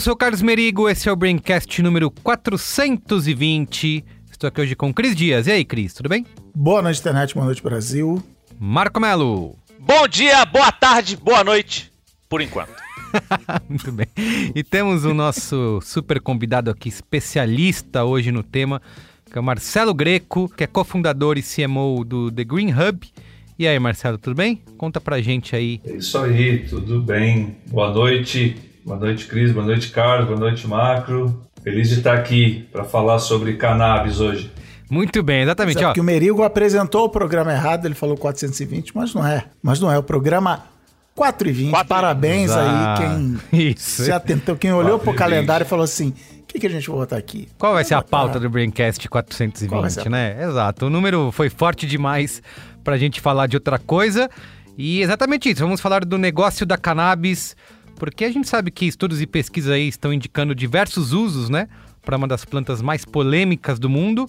eu sou o Carlos Merigo, esse é o Braincast número 420. Estou aqui hoje com Cris Dias. E aí, Cris, tudo bem? Boa noite, internet, boa noite, Brasil. Marco Melo. Bom dia, boa tarde, boa noite, por enquanto. Muito bem. E temos o nosso super convidado aqui, especialista hoje no tema, que é o Marcelo Greco, que é cofundador e CMO do The Green Hub. E aí, Marcelo, tudo bem? Conta pra gente aí. É isso aí, tudo bem. Boa noite, boa noite, Cris, boa noite, Carlos, boa noite, Macro. Feliz de estar aqui para falar sobre cannabis hoje. Muito bem, exatamente. Exato, Ó, que o Merigo apresentou o programa errado, ele falou 420, mas não é. Mas não é, o programa 420. 420. Parabéns Exato. aí quem Isso. se atentou, quem olhou pro 420. calendário e falou assim, o que, que a gente vai botar aqui? Qual vai ser a pauta do Braincast Qual vai 420, ser a né? Exato. O número foi forte demais pra gente falar de outra coisa. E exatamente isso. Vamos falar do negócio da cannabis, porque a gente sabe que estudos e pesquisas aí estão indicando diversos usos, né? Para uma das plantas mais polêmicas do mundo.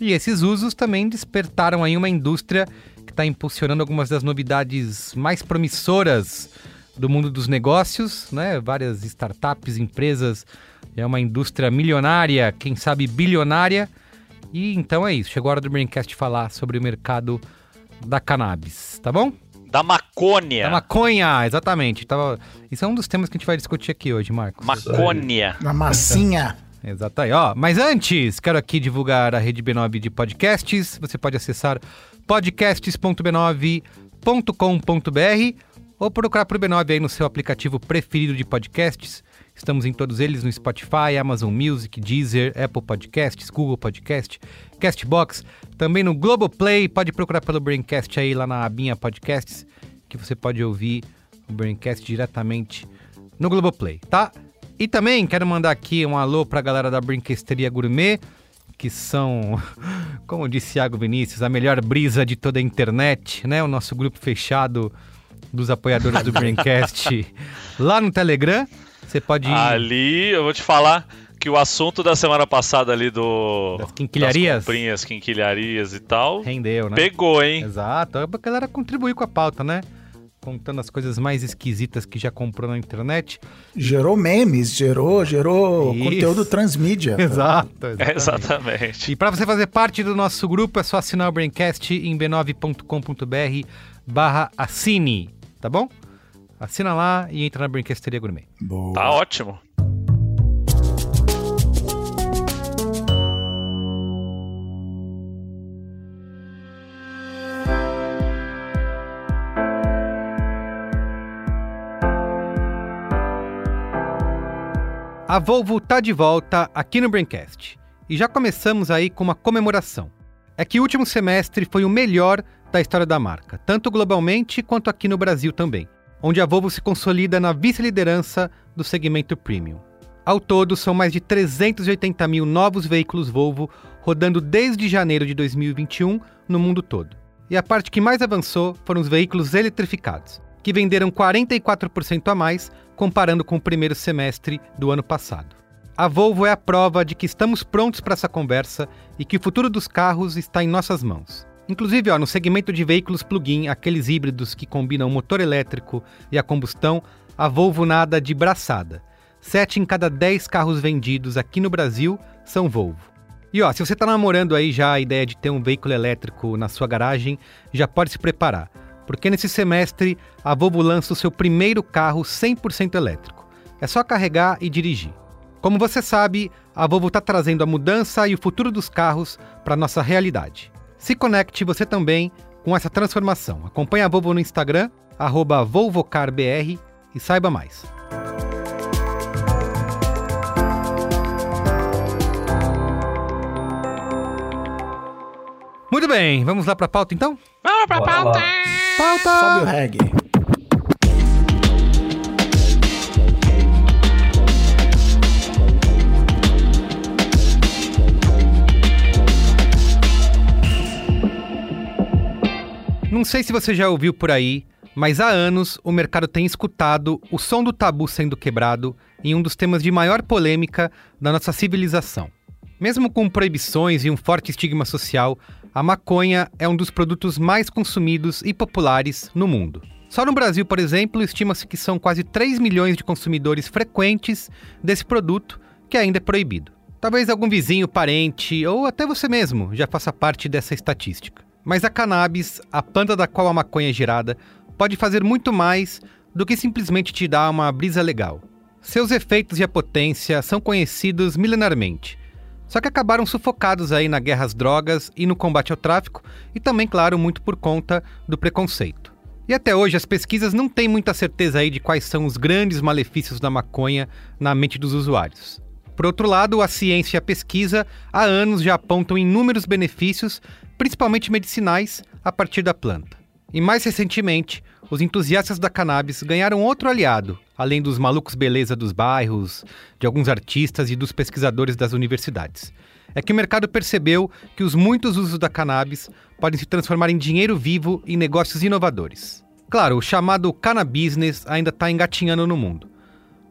E esses usos também despertaram aí uma indústria que está impulsionando algumas das novidades mais promissoras do mundo dos negócios, né? Várias startups, empresas, é uma indústria milionária, quem sabe bilionária. E então é isso, chegou a hora do Braincast falar sobre o mercado da cannabis, tá bom? Da macônia. Da maconha, exatamente. Tava... Isso é um dos temas que a gente vai discutir aqui hoje, Marcos. Macônia. Na massinha. Exato aí, ó. Mas antes, quero aqui divulgar a rede B9 de podcasts. Você pode acessar podcasts.b9.com.br ou procurar por B9 aí no seu aplicativo preferido de podcasts. Estamos em todos eles no Spotify, Amazon Music, Deezer, Apple Podcasts, Google Podcast, Castbox, também no Globoplay. Pode procurar pelo Braincast aí lá na abinha Podcasts, que você pode ouvir o Braincast diretamente no Globoplay, tá? E também quero mandar aqui um alô pra galera da Brinquesteria Gourmet, que são, como disse Thiago Vinícius, a melhor brisa de toda a internet, né? O nosso grupo fechado dos apoiadores do Braincast lá no Telegram. Você pode ir Ali, eu vou te falar que o assunto da semana passada ali do... Das quinquilharias? Das comprinhas, quinquilharias e tal, rendeu, né? pegou, hein? Exato, a galera contribuiu com a pauta, né? Contando as coisas mais esquisitas que já comprou na internet. Gerou memes, gerou, gerou Isso. conteúdo transmídia. Exato, É, exatamente. E para você fazer parte do nosso grupo é só assinar o Braincast em b9.com.br barra assine, tá bom? Assina lá e entra na Brinquesteria Gourmet. Boa. Tá ótimo. A Volvo tá de volta aqui no Braincast. E já começamos aí com uma comemoração. É que o último semestre foi o melhor da história da marca, tanto globalmente quanto aqui no Brasil também, onde a Volvo se consolida na vice-liderança do segmento premium. Ao todo, são mais de 380 mil novos veículos Volvo rodando desde janeiro de 2021 no mundo todo. E a parte que mais avançou foram os veículos eletrificados, que venderam 44% a mais comparando com o primeiro semestre do ano passado. A Volvo é a prova de que estamos prontos para essa conversa e que o futuro dos carros está em nossas mãos. Inclusive, ó, no segmento de veículos plug-in, aqueles híbridos que combinam o motor elétrico e a combustão, a Volvo nada de braçada. Sete em cada dez carros vendidos aqui no Brasil são Volvo. E ó, se você está namorando aí já a ideia de ter um veículo elétrico na sua garagem, já pode se preparar, porque nesse semestre a Volvo lança o seu primeiro carro 100% elétrico. É só carregar e dirigir. Como você sabe, a Volvo está trazendo a mudança e o futuro dos carros para nossa realidade. Se conecte você também com essa transformação. Acompanhe a Volvo no Instagram, arroba volvocarbr e saiba mais. Muito bem, vamos lá para a pauta então? Vamos pra Bora pauta! lá. Pauta! Sobe o reggae. Não sei se você já ouviu por aí, mas há anos o mercado tem escutado o som do tabu sendo quebrado em um dos temas de maior polêmica da nossa civilização. Mesmo com proibições e um forte estigma social, a maconha é um dos produtos mais consumidos e populares no mundo. Só no Brasil, por exemplo, estima-se que são quase 3 milhões de consumidores frequentes desse produto que ainda é proibido. Talvez algum vizinho, parente ou até você mesmo já faça parte dessa estatística. Mas a cannabis, a planta da qual a maconha é gerada, pode fazer muito mais do que simplesmente te dar uma brisa legal. Seus efeitos e a potência são conhecidos milenarmente. Só que acabaram sufocados aí na guerra às drogas e no combate ao tráfico, e também, claro, muito por conta do preconceito. E até hoje as pesquisas não têm muita certeza aí de quais são os grandes malefícios da maconha na mente dos usuários. Por outro lado, a ciência e a pesquisa há anos já apontam inúmeros benefícios, principalmente medicinais, a partir da planta. E mais recentemente, os entusiastas da cannabis ganharam outro aliado, além dos malucos beleza dos bairros, de alguns artistas e dos pesquisadores das universidades. É que o mercado percebeu que os muitos usos da cannabis podem se transformar em dinheiro vivo em negócios inovadores. Claro, o chamado cannabusiness ainda está engatinhando no mundo.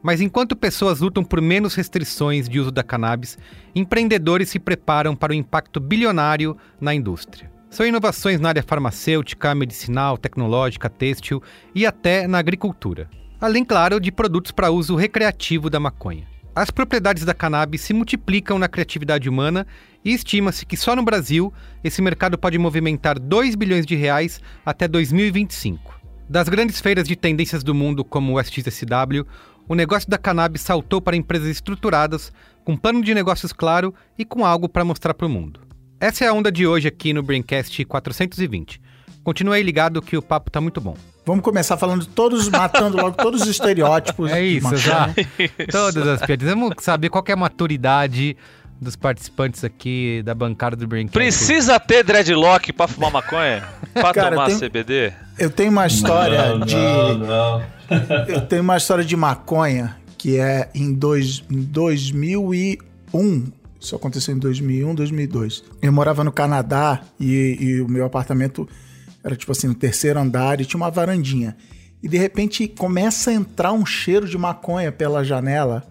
Mas enquanto pessoas lutam por menos restrições de uso da cannabis, empreendedores se preparam para o impacto bilionário na indústria. São inovações na área farmacêutica, medicinal, tecnológica, têxtil e até na agricultura. Além, claro, de produtos para uso recreativo da maconha. As propriedades da cannabis se multiplicam na criatividade humana e estima-se que só no Brasil esse mercado pode movimentar 2 bilhões de reais até 2025. Das grandes feiras de tendências do mundo como o SXSW, o negócio da cannabis saltou para empresas estruturadas, com plano de negócios claro e com algo para mostrar para o mundo. Essa é a onda de hoje aqui no Braincast 420. Continue aí ligado que o papo tá muito bom. Vamos começar falando todos, matando logo todos os estereótipos. É isso, já. Todas as piadas. Vamos saber qual que é a maturidade dos participantes aqui da bancada do Braincast. Precisa ter dreadlock pra fumar maconha? Pra Cara, tomar eu tenho- CBD? Eu tenho uma história não, de. Não, não. Eu tenho uma história de maconha que é em, dois, em 2001. Isso aconteceu em 2001, 2002. Eu morava no Canadá e, e o meu apartamento era tipo assim, no terceiro andar e tinha uma varandinha. E de repente começa a entrar um cheiro de maconha pela janela.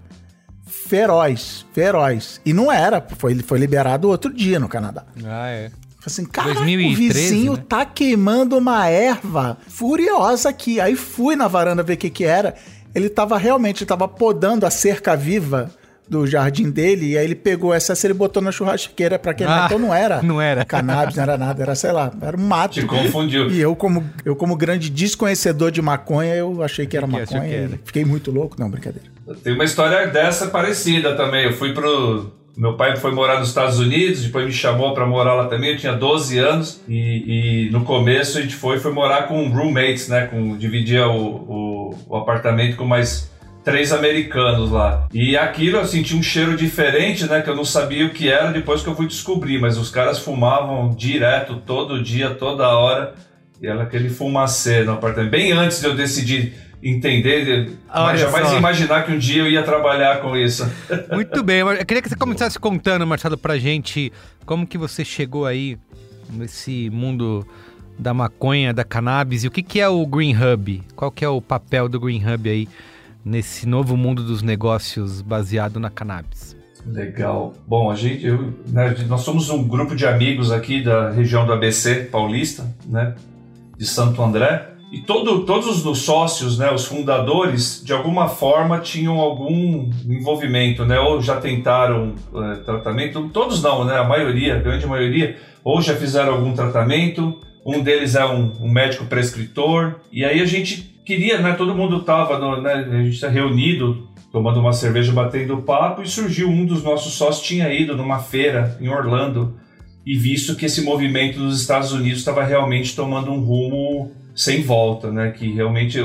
Feroz, feroz. E não era, foi, foi liberado outro dia no Canadá. Ah, é. Falei assim, cara, o 2013, vizinho né? tá queimando uma erva furiosa aqui. Aí fui na varanda ver o que que era. Ele tava realmente, ele tava podando a cerca viva do jardim dele, e aí ele pegou essa e ele botou na churrasqueira pra queimar. Ah, então não era. não era. Cannabis, não era nada, era, sei lá, era um mato. Te confundiu. E eu, como, eu, como grande desconhecedor de maconha, eu achei que era Que maconha. que era. e Fiquei muito louco. Não, brincadeira. Tem uma história dessa parecida também. Eu fui pro. Meu pai foi morar nos Estados Unidos, depois me chamou pra morar lá também. Eu tinha 12 anos e, e no começo a gente foi, foi morar com roommates, né? Com, dividia o, o, o apartamento com mais três americanos lá. E aquilo eu senti um cheiro diferente, né? Que eu não sabia o que era depois que eu fui descobrir. Mas os caras fumavam direto, todo dia, toda hora. E era aquele fumacê no apartamento. Bem antes de eu decidir entender, Olha mas jamais só. imaginar que um dia eu ia trabalhar com isso. Muito bem, eu queria que você começasse contando, Marcelo, pra gente como que você chegou aí nesse mundo da maconha, da cannabis e o que, que é o Green Hub? Qual que é o papel do Green Hub aí nesse novo mundo dos negócios baseado na cannabis? Legal. Bom, a gente, eu, né, nós somos um grupo de amigos aqui da região do ABC paulista, né, de Santo André. E todo, todos os sócios, né, os fundadores, de alguma forma tinham algum envolvimento, né, ou já tentaram eh, tratamento. Todos não, né, a maioria, a grande maioria, ou já fizeram algum tratamento. Um deles é um, um médico prescritor. E aí a gente queria, né, todo mundo estava, né, a gente está reunido tomando uma cerveja, batendo papo, e surgiu um dos nossos sócios tinha ido numa feira em Orlando e visto que esse movimento nos Estados Unidos estava realmente tomando um rumo sem volta, né? Que realmente,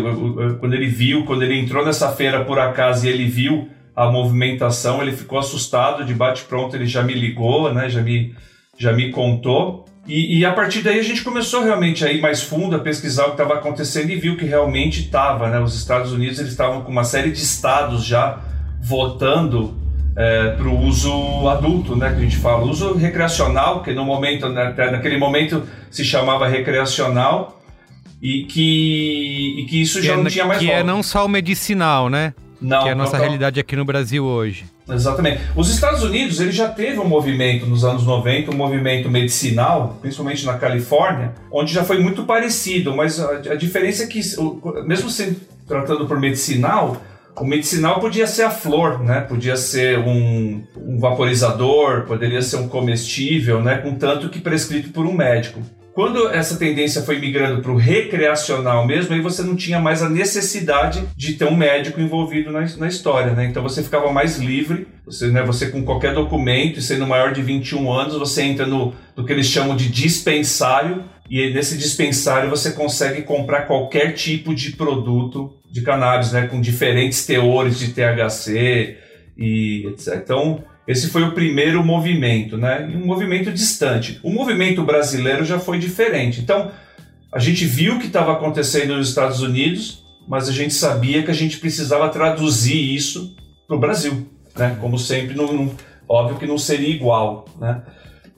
quando ele viu, quando ele entrou nessa feira por acaso e ele viu a movimentação, ele ficou assustado, de bate-pronto ele já me ligou, né? Já me, já me contou. E, e, a partir daí a gente começou realmente a ir mais fundo, a pesquisar o que estava acontecendo e viu que realmente estava, né? Os Estados Unidos eles estavam com uma série de estados já votando é, para o uso adulto, né? Que a gente fala, uso recreacional, que no momento, né, naquele momento se chamava recreacional e que, e que isso que já é, não tinha mais Que volta. é não só o medicinal, né? Não, que é a nossa não, realidade aqui no Brasil hoje. Exatamente. Os Estados Unidos ele já teve um movimento nos anos 90, um movimento medicinal, principalmente na Califórnia, onde já foi muito parecido, mas a, a diferença é que, mesmo se tratando por medicinal, o medicinal podia ser a flor, né? Podia ser um, um vaporizador, poderia ser um comestível, né? Contanto que prescrito por um médico. Quando essa tendência foi migrando para o recreacional mesmo, aí você não tinha mais a necessidade de ter um médico envolvido na, na história, né? Então você ficava mais livre, você, né, você com qualquer documento, sendo maior de 21 anos, você entra no, no que eles chamam de dispensário, e nesse dispensário você consegue comprar qualquer tipo de produto de cannabis, né? Com diferentes teores de THC e etc. Então, esse foi o primeiro movimento, né? Um movimento distante. O movimento brasileiro já foi diferente. Então, a gente viu o que estava acontecendo nos Estados Unidos, mas a gente sabia que a gente precisava traduzir isso para o Brasil, né? Como sempre, não, não, óbvio que não seria igual, né?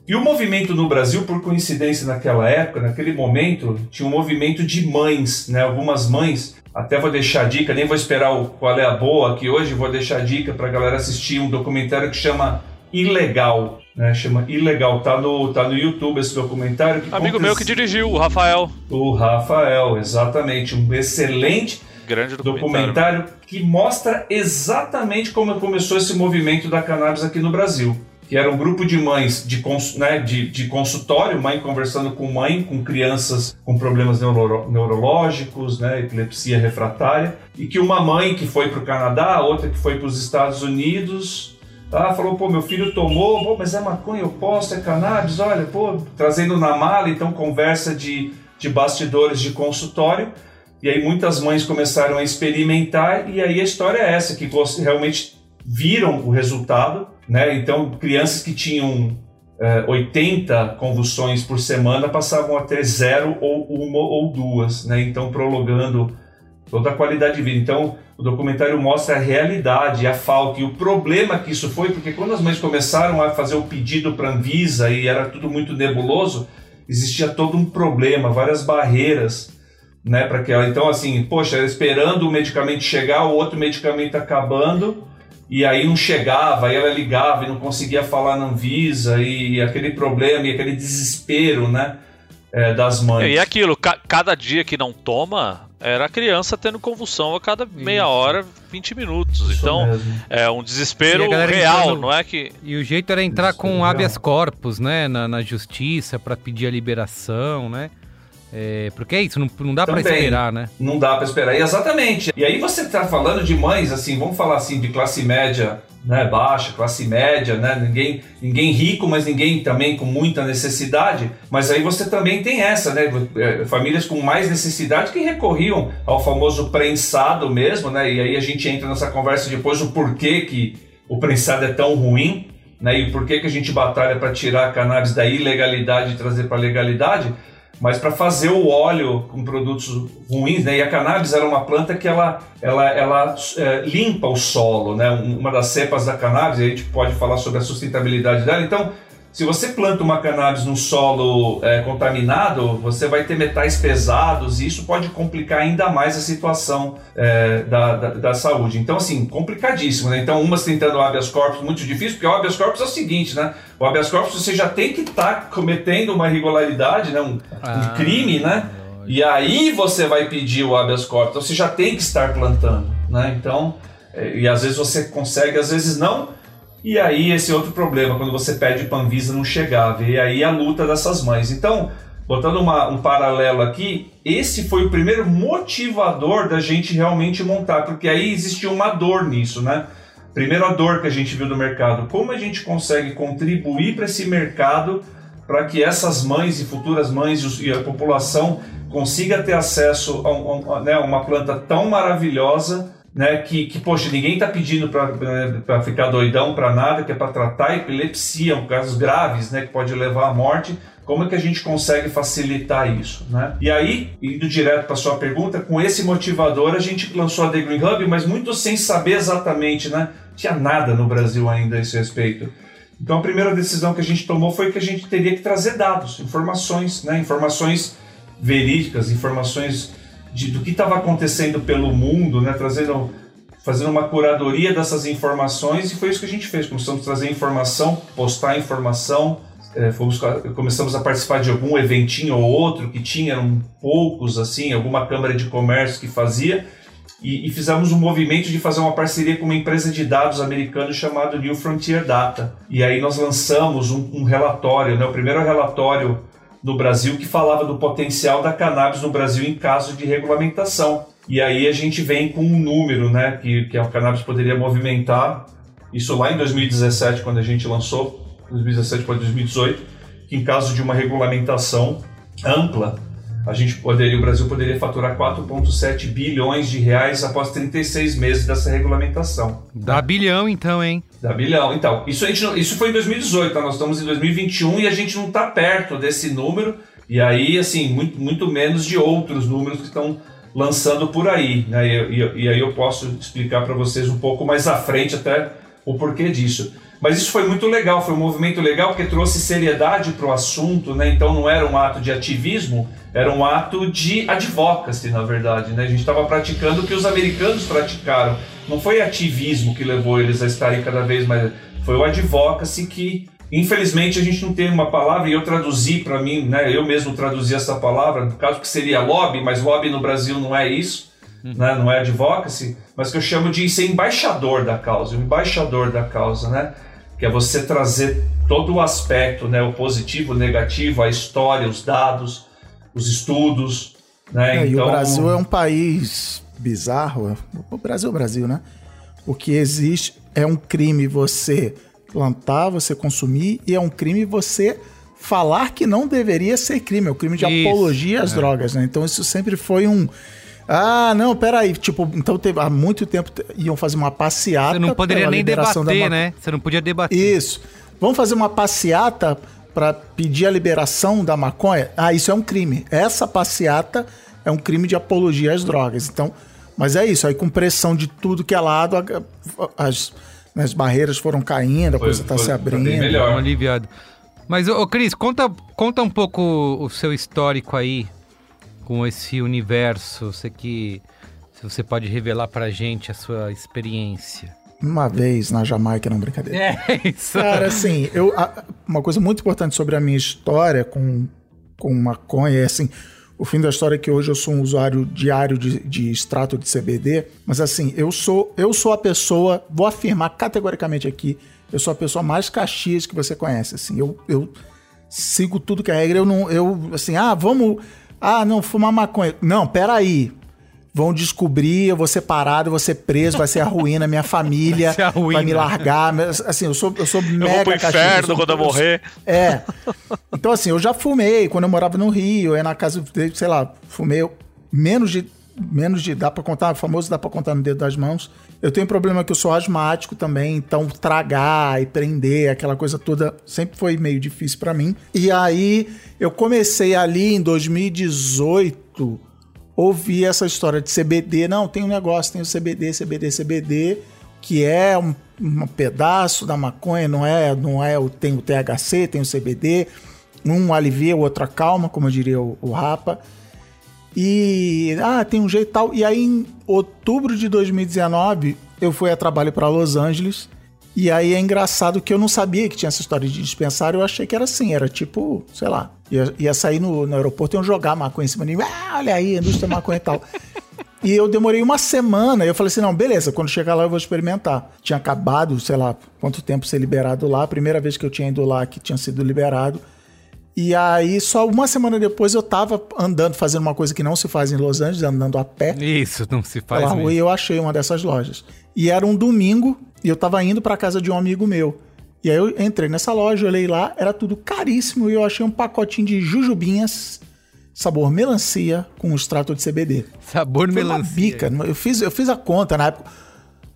E o movimento no Brasil, por coincidência naquela época, naquele momento, tinha um movimento de mães, né? Algumas mães até vou deixar a dica, nem vou esperar o qual é a boa aqui hoje, vou deixar a dica para a galera assistir um documentário que chama Ilegal. Né, chama Ilegal, tá no, tá no YouTube esse documentário. Amigo meu que dirigiu, o Rafael. O Rafael, exatamente. Um excelente Grande documentário. documentário que mostra exatamente como começou esse movimento da cannabis aqui no Brasil que era um grupo de mães de, né, de, de, consultório, mãe conversando com mãe, com crianças com problemas neuro, neurológicos, né, epilepsia refratária, e que uma mãe que foi para o Canadá, outra que foi para os Estados Unidos, ah, falou, pô, meu filho tomou, pô, mas é maconha, eu posso, é cannabis, olha, pô, trazendo na mala, então conversa de, de bastidores de consultório, e aí muitas mães começaram a experimentar, e aí a história é essa, que realmente viram o resultado, né? Então, crianças que tinham é, 80 convulsões por semana passavam a ter zero ou uma ou duas, né? Então, prolongando toda a qualidade de vida. Então, o documentário mostra a realidade, a falta e o problema que isso foi, porque quando as mães começaram a fazer o pedido para a Anvisa e era tudo muito nebuloso, existia todo um problema, várias barreiras, né, para que ela. Então, assim, poxa, esperando o medicamento chegar, o outro medicamento acabando e aí não chegava, aí ela ligava e não conseguia falar na Anvisa, e aquele problema e aquele desespero, né, é, das mães. E aquilo, ca cada dia que não toma, era a criança tendo convulsão a cada meia Isso. hora, 20 minutos. Isso então, mesmo. é um desespero real, entrando... não é que... E o jeito era entrar com habeas corpus, né, na, na justiça, para pedir a liberação, né? É, porque é isso, não, não dá para esperar, né? Não dá para esperar, exatamente. E aí você tá falando de mães, assim, vamos falar assim, de classe média, né, baixa, classe média, né, ninguém, ninguém rico, mas ninguém também com muita necessidade. Mas aí você também tem essa, né, é, famílias com mais necessidade que recorriam ao famoso prensado mesmo, né, e aí a gente entra nessa conversa depois o porquê que o prensado é tão ruim, né, e por que que a gente batalha para tirar a cannabis da ilegalidade e trazer para a legalidade mas para fazer o óleo com produtos ruins, né? E a cannabis era uma planta que ela, ela, ela é, limpa o solo, né? Uma das cepas da cannabis, a gente pode falar sobre a sustentabilidade dela. Então, se você planta uma cannabis num solo é, contaminado, você vai ter metais pesados e isso pode complicar ainda mais a situação é, da, da, da, saúde. Então, assim, complicadíssimo, né? Então, umas tentando o habeas corpus, muito difícil, porque o habeas corpus é o seguinte, né? O habeas corpus você já tem que estar tá cometendo uma irregularidade, né? Um, ah, um crime, né? E aí você vai pedir o habeas corpus, então você já tem que estar plantando, né? Então, é, e às vezes você consegue, às vezes não, e aí esse outro problema, quando você pede Panvisa não chegava, e aí a luta dessas mães. Então, botando uma, um paralelo aqui, esse foi o primeiro motivador da gente realmente montar, porque aí existia uma dor nisso, né? Primeiro a dor que a gente viu do mercado, como a gente consegue contribuir para esse mercado para que essas mães e futuras mães e a população consiga ter acesso a, a, né, uma planta tão maravilhosa né, que, que, poxa, ninguém está pedindo para ficar doidão para nada, que é para tratar epilepsia, casos graves, né, que pode levar à morte. Como é que a gente consegue facilitar isso, né? E aí, indo direto para sua pergunta, com esse motivador a gente lançou a The Green Hub, mas muito sem saber exatamente, né? Tinha nada no Brasil ainda a esse respeito. Então a primeira decisão que a gente tomou foi que a gente teria que trazer dados, informações, né? Informações verídicas, informações de, do que estava acontecendo pelo mundo, né? Trazendo, fazendo uma curadoria dessas informações e foi isso que a gente fez. Começamos a trazer informação, postar informação, é, fomos, começamos a participar de algum eventinho ou outro que tinha, eram poucos assim, alguma câmara de comércio que fazia e, e, fizemos um movimento de fazer uma parceria com uma empresa de dados americana chamada New Frontier Data. E aí nós lançamos um, um relatório, né, o primeiro relatório no Brasil que falava do potencial da cannabis no Brasil em caso de regulamentação. E aí a gente vem com um número, né, que, que a cannabis poderia movimentar, isso lá em 2017, quando a gente lançou, 2017 para 2018, que em caso de uma regulamentação ampla, a gente poderia, o Brasil poderia faturar 4,7 bilhões de reais após 36 meses dessa regulamentação. Dá bilhão então, hein? Dá bilhão. Então, isso, a gente, isso foi em 2018, tá? nós estamos em 2021 e a gente não está perto desse número, e aí, assim, muito, muito menos de outros números que estão lançando por aí. Né? E, e, e aí eu posso explicar para vocês um pouco mais à frente até o porquê disso. Mas isso foi muito legal, foi um movimento legal porque trouxe seriedade para o assunto, né? Então não era um ato de ativismo, era um ato de advocacy, na verdade, né? A gente estava praticando o que os americanos praticaram. Não foi ativismo que levou eles a estarem cada vez mais. Foi o advocacy que, infelizmente, a gente não tem uma palavra, e eu traduzi para mim, né? Eu mesmo traduzi essa palavra, no caso que seria lobby, mas lobby no Brasil não é isso, uhum. né? Não é advocacy, mas que eu chamo de ser embaixador da causa, embaixador da causa, né? que é você trazer todo o aspecto, né, o positivo, o negativo, a história, os dados, os estudos. Né? É, então... E o então, Brasil é um país bizarro. O Brasil é o Brasil, né? O que existe é um crime você plantar, você consumir, e é um crime você falar que não deveria ser crime. É o crime de isso, apologia às é. drogas, né? Então isso sempre foi um ah, não, peraí. Tipo, então teve, há muito tempo iam fazer uma passeata. Você não poderia nem debater, né? Você não podia debater. Isso. Vamos fazer uma passeata para pedir a liberação da maconha? Ah, isso é um crime. Essa passeata é um crime de apologia às drogas. Então, mas é isso. Aí com pressão de tudo que é lado, as, as barreiras foram caindo, a coisa está se abrindo. Tá melhor. Um aliviado. Mas, ô Cris, conta, conta um pouco o seu histórico aí com esse universo? Você que se você pode revelar pra gente a sua experiência. Uma vez na Jamaica, não brincadeira. É isso. Cara, assim, eu, a, uma coisa muito importante sobre a minha história com, com maconha é assim. O fim da história é que hoje eu sou um usuário diário de, de extrato de CBD, mas assim, eu sou eu sou a pessoa, vou afirmar categoricamente aqui, eu sou a pessoa mais caxias que você conhece, assim, eu, eu sigo tudo que é regra, eu não, eu, assim, ah, vamos ah, não, fumar maconha. Não, peraí. Vão descobrir, eu vou ser parado, eu vou ser preso, vai ser a ruína, minha família vai, vai me largar. Assim, eu sou, eu sou eu mega vou pro inferno quando eu morrer. É. Então, assim, eu já fumei quando eu morava no Rio, aí na casa, sei lá, fumei menos de. Menos de. Dá pra contar, famoso dá pra contar no dedo das mãos. Eu tenho um problema que eu sou asmático também, então tragar e prender, aquela coisa toda, sempre foi meio difícil para mim. E aí eu comecei ali em 2018 ouvir essa história de CBD. Não, tem um negócio, tem o CBD, CBD, CBD, que é um, um pedaço da maconha, não é, não é, tem o THC, tem o CBD, um alivia, o outro acalma, como diria o, o Rapa. E ah, tem um jeito tal. E aí em outubro de 2019 eu fui a trabalho para Los Angeles. E aí é engraçado que eu não sabia que tinha essa história de dispensário, eu achei que era assim, era tipo, sei lá, ia, ia sair no, no aeroporto e iam jogar maconha em cima de mim, ah, olha aí, indústria maconha e tal. E eu demorei uma semana, eu falei assim, não, beleza, quando chegar lá eu vou experimentar. Tinha acabado, sei lá, quanto tempo ser liberado lá, a primeira vez que eu tinha ido lá que tinha sido liberado. E aí, só uma semana depois, eu tava andando, fazendo uma coisa que não se faz em Los Angeles, andando a pé. Isso, não se faz mesmo. E eu achei uma dessas lojas. E era um domingo, e eu tava indo para casa de um amigo meu. E aí eu entrei nessa loja, olhei lá, era tudo caríssimo e eu achei um pacotinho de jujubinhas sabor melancia com extrato de CBD. Sabor Foi melancia. Uma bica. Eu fiz, eu fiz a conta na época.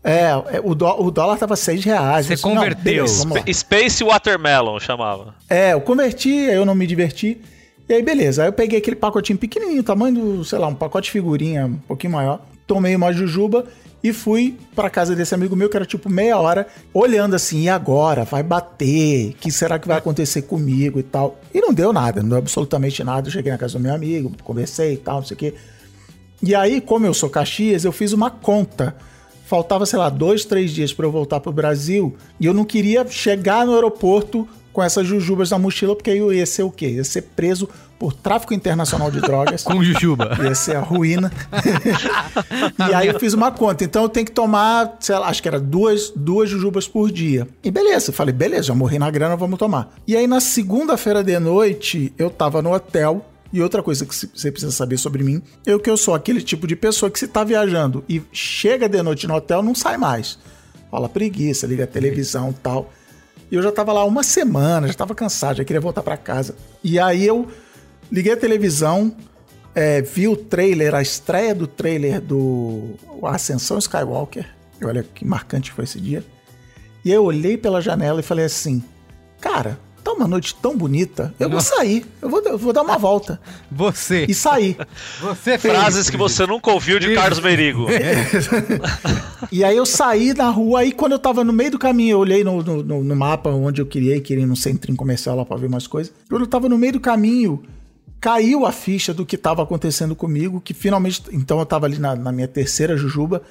É, é o, dó, o dólar tava 6 reais. Você converteu. Não, Space Watermelon chamava. É, eu converti, aí eu não me diverti. E aí, beleza. Aí eu peguei aquele pacotinho pequenininho, tamanho do, sei lá, um pacote de figurinha um pouquinho maior. Tomei uma jujuba e fui para casa desse amigo meu, que era tipo meia hora, olhando assim, e agora? Vai bater? O que será que vai acontecer comigo e tal? E não deu nada, não deu absolutamente nada. Eu cheguei na casa do meu amigo, conversei e tal, não sei o quê. E aí, como eu sou Caxias, eu fiz uma conta. Faltava, sei lá, dois, três dias para eu voltar pro Brasil e eu não queria chegar no aeroporto com essas jujubas na mochila, porque aí eu ia ser o quê? Ia ser preso por tráfico internacional de drogas. com jujuba. Ia ser a ruína. e aí eu fiz uma conta. Então eu tenho que tomar, sei lá, acho que era duas, duas jujubas por dia. E beleza, falei, beleza, já morri na grana, vamos tomar. E aí na segunda-feira de noite, eu tava no hotel. E outra coisa que você precisa saber sobre mim, é que eu sou aquele tipo de pessoa que se tá viajando e chega de noite no hotel, não sai mais. Fala preguiça, liga a televisão e tal. E eu já tava lá uma semana, já tava cansado, já queria voltar para casa. E aí eu liguei a televisão, é, vi o trailer, a estreia do trailer do Ascensão Skywalker. Olha que marcante foi esse dia. E eu olhei pela janela e falei assim: Cara, tá uma noite tão bonita, eu vou sair, eu vou, eu vou dar uma volta. Você. E sair. Você fez. Frases que você nunca ouviu de Carlos Merigo. e aí eu saí na rua, aí quando eu tava no meio do caminho, eu olhei no, no, no mapa onde eu queria ir, queria ir no centrinho comercial lá pra ver mais coisas. Quando eu tava no meio do caminho, caiu a ficha do que estava acontecendo comigo, que finalmente, então eu estava ali na, na, minha terceira jujuba,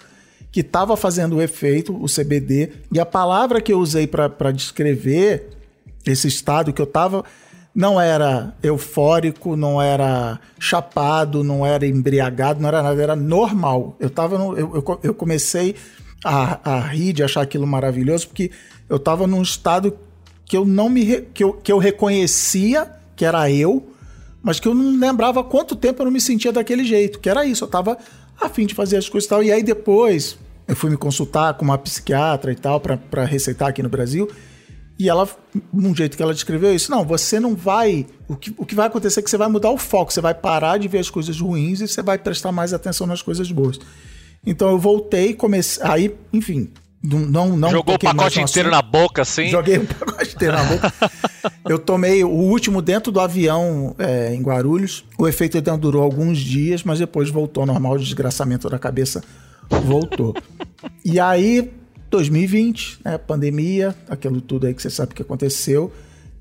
que estava fazendo o efeito, o CBD, e a palavra que eu usei para descrever esse estado que eu estava não era eufórico, não era chapado, não era embriagado, não era nada, era normal. Eu tava no, eu, eu, comecei a, a rir de achar aquilo maravilhoso, porque eu estava num estado que eu não me que eu, que eu reconhecia que era eu, mas que eu não lembrava quanto tempo eu não me sentia daquele jeito, que era isso, eu tava afim de fazer as coisas e tal. E aí depois eu fui me consultar com uma psiquiatra e tal para receitar aqui no Brasil. E ela, um jeito que ela descreveu isso, não, você não vai. O que, o que vai acontecer é que você vai mudar o foco, você vai parar de ver as coisas ruins e você vai prestar mais atenção nas coisas boas. Então eu voltei, comecei. Aí, enfim, não, não Jogou o pacote inteiro na boca, assim? Joguei o pacote inteiro na boca. eu tomei o último dentro do avião é, em Guarulhos. O efeito então durou alguns dias, mas depois voltou ao normal. O desgraçamento da cabeça voltou. e aí, 2020, né, pandemia, aquilo tudo aí que você sabe que aconteceu.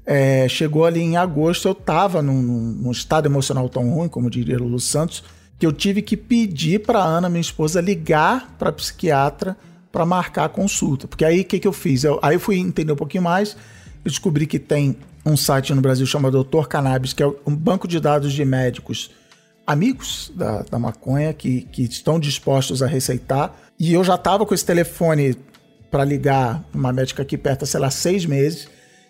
É, chegou ali em agosto, eu tava num, num, estado emocional tão ruim, como diria Lulu Santos, que eu tive que pedir para Ana, minha esposa, ligar para psiquiatra para marcar a consulta. Porque aí o que, que eu fiz? Eu, aí eu fui entender um pouquinho mais, eu descobri que tem um site no Brasil chamado Doutor Cannabis, que é um banco de dados de médicos amigos da, da maconha que, que estão dispostos a receitar. E eu já estava com esse telefone para ligar uma médica aqui perto, sei lá, seis meses.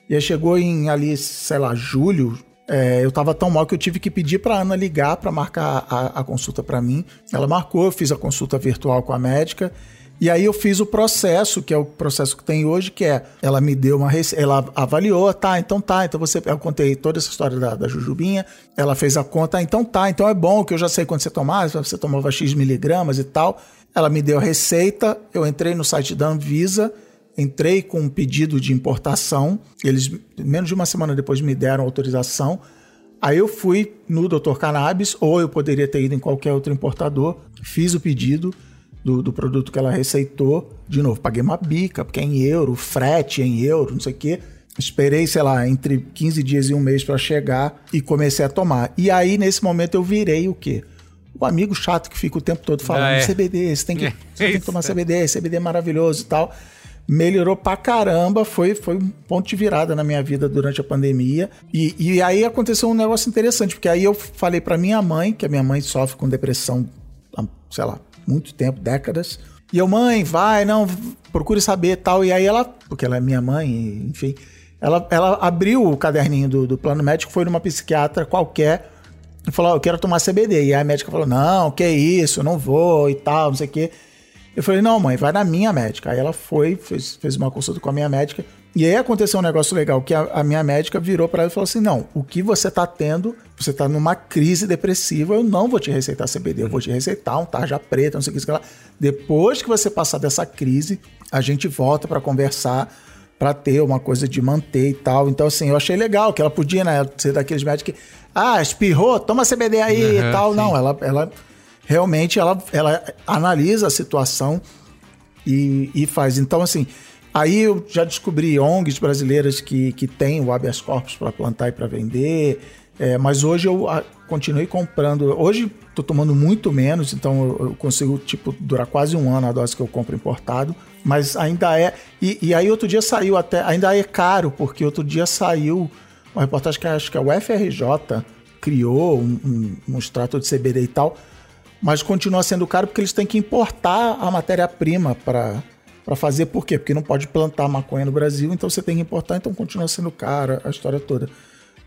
E aí chegou em ali, sei lá, julho. É, eu estava tão mal que eu tive que pedir para Ana ligar para marcar a, a consulta para mim. Ela marcou, eu fiz a consulta virtual com a médica. E aí eu fiz o processo, que é o processo que tem hoje, que é, ela me deu uma ela avaliou, tá, então tá, então você, eu contei toda essa história da, da Jujubinha, ela fez a conta, então tá, então é bom que eu já sei quando você tomar, você tomava X miligramas e tal. Ela me deu a receita, eu entrei no site da Anvisa, entrei com um pedido de importação, eles menos de uma semana depois me deram autorização. Aí eu fui no Dr. Cannabis, ou eu poderia ter ido em qualquer outro importador, fiz o pedido, do, do produto que ela receitou. De novo, paguei uma bica, porque é em euro, frete é em euro, não sei o quê. Esperei, sei lá, entre 15 dias e um mês para chegar e comecei a tomar. E aí, nesse momento, eu virei o quê? O amigo chato que fica o tempo todo falando: ah, é. CBD, você tem que, você tem que tomar CBD, CBD é maravilhoso e tal. Melhorou pra caramba, foi, foi um ponto de virada na minha vida durante a pandemia. E, e aí aconteceu um negócio interessante, porque aí eu falei para minha mãe, que a minha mãe sofre com depressão, sei lá, muito tempo, décadas. E eu, mãe, vai, não, procure saber tal. E aí ela, porque ela é minha mãe, enfim, ela, ela abriu o caderninho do, do plano médico, foi numa psiquiatra qualquer e falou: Eu quero tomar CBD. E aí a médica falou: Não, que isso, não vou e tal, não sei o quê. Eu falei: Não, mãe, vai na minha médica. Aí ela foi, fez, fez uma consulta com a minha médica. E aí aconteceu um negócio legal, que a, a minha médica virou para ela e falou assim: não, o que você tá tendo, você tá numa crise depressiva, eu não vou te receitar CBD, eu vou te receitar um tarja preta, não sei o que, sei lá. Depois que você passar dessa crise, a gente volta para conversar para ter uma coisa de manter e tal. Então, assim, eu achei legal que ela podia, né, ser daqueles médicos que, ah, espirrou, toma CBD aí uhum, e tal. Sim. Não, ela, ela realmente ela, ela analisa a situação e, e faz. Então, assim, aí eu já descobri ONGs brasileiras que, que têm o habeas corpus para plantar e para vender. É, mas hoje eu a, continuei comprando. Hoje estou tomando muito menos, então eu, consigo tipo durar quase um ano a dose que eu compro importado. Mas ainda é. E, e, aí outro dia saiu até. Ainda é caro, porque outro dia saiu uma reportagem que acho que a UFRJ criou um, um, um extrato de CBD e tal. Mas continua sendo caro porque eles têm que importar a matéria-prima para para fazer. Por quê? Porque não pode plantar maconha no Brasil, então você tem que importar, então continua sendo caro a história toda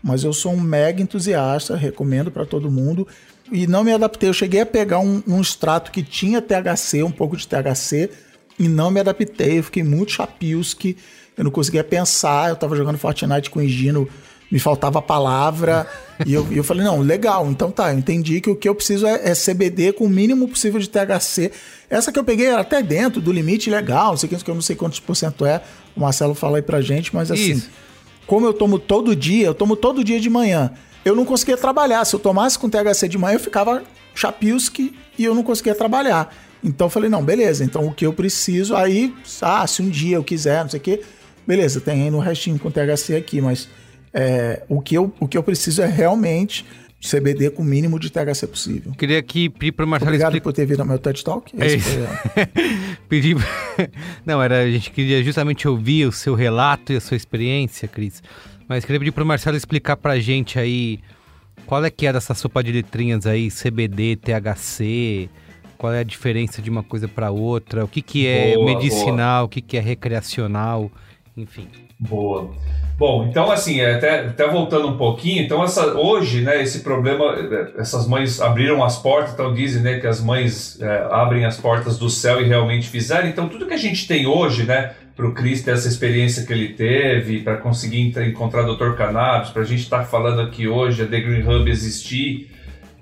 mas eu sou um mega entusiasta, recomendo para todo mundo. E não me adaptei. Eu cheguei a pegar um, um, extrato que tinha THC, um pouco de THC, e não me adaptei. Eu fiquei muito chapilski, eu não conseguia pensar. Eu tava jogando Fortnite com o Engino, me faltava a palavra. e eu, eu falei, não, legal, então tá, eu entendi que o que eu preciso é, é, CBD com o mínimo possível de THC. Essa que eu peguei era até dentro do limite legal, não sei que eu não sei quantos por cento é. O Marcelo fala aí pra gente, mas assim. Isso como eu tomo todo dia, eu tomo todo dia de manhã. Eu não conseguia trabalhar. Se eu tomasse com THC de manhã, eu ficava chapilski e eu não conseguia trabalhar. Então eu falei, não, beleza, então o que eu preciso, aí, ah, se um dia eu quiser, não sei o quê, beleza, tem aí no restinho com THC aqui, mas é, o, que eu, o que eu preciso é realmente CBD com o mínimo de THC possível. Queria aqui pedir para o Marcelo Obrigado explica... por ter vindo ao meu TED Talk. É pedir... Não, era, a gente queria justamente ouvir o seu relato e a sua experiência, Cris. Mas queria pedir para o Marcelo explicar para a gente aí qual é que é dessa sopa de letrinhas aí, CBD, THC, qual é a diferença de uma coisa para outra, o que, que é boa, medicinal, boa. o que, que é recreacional, enfim. Boa. Bom, então assim, é, até, até voltando um pouquinho, então essa, hoje, né, esse problema, é, essas mães abriram as portas, então dizem, né, que as mães é, abrem as portas do céu e realmente fizeram, então tudo que a gente tem hoje, né, para o Cris ter essa experiência que ele teve, para conseguir encontrar o Dr. Cannabis, para a gente estar tá falando aqui hoje, a The Green Hub existir,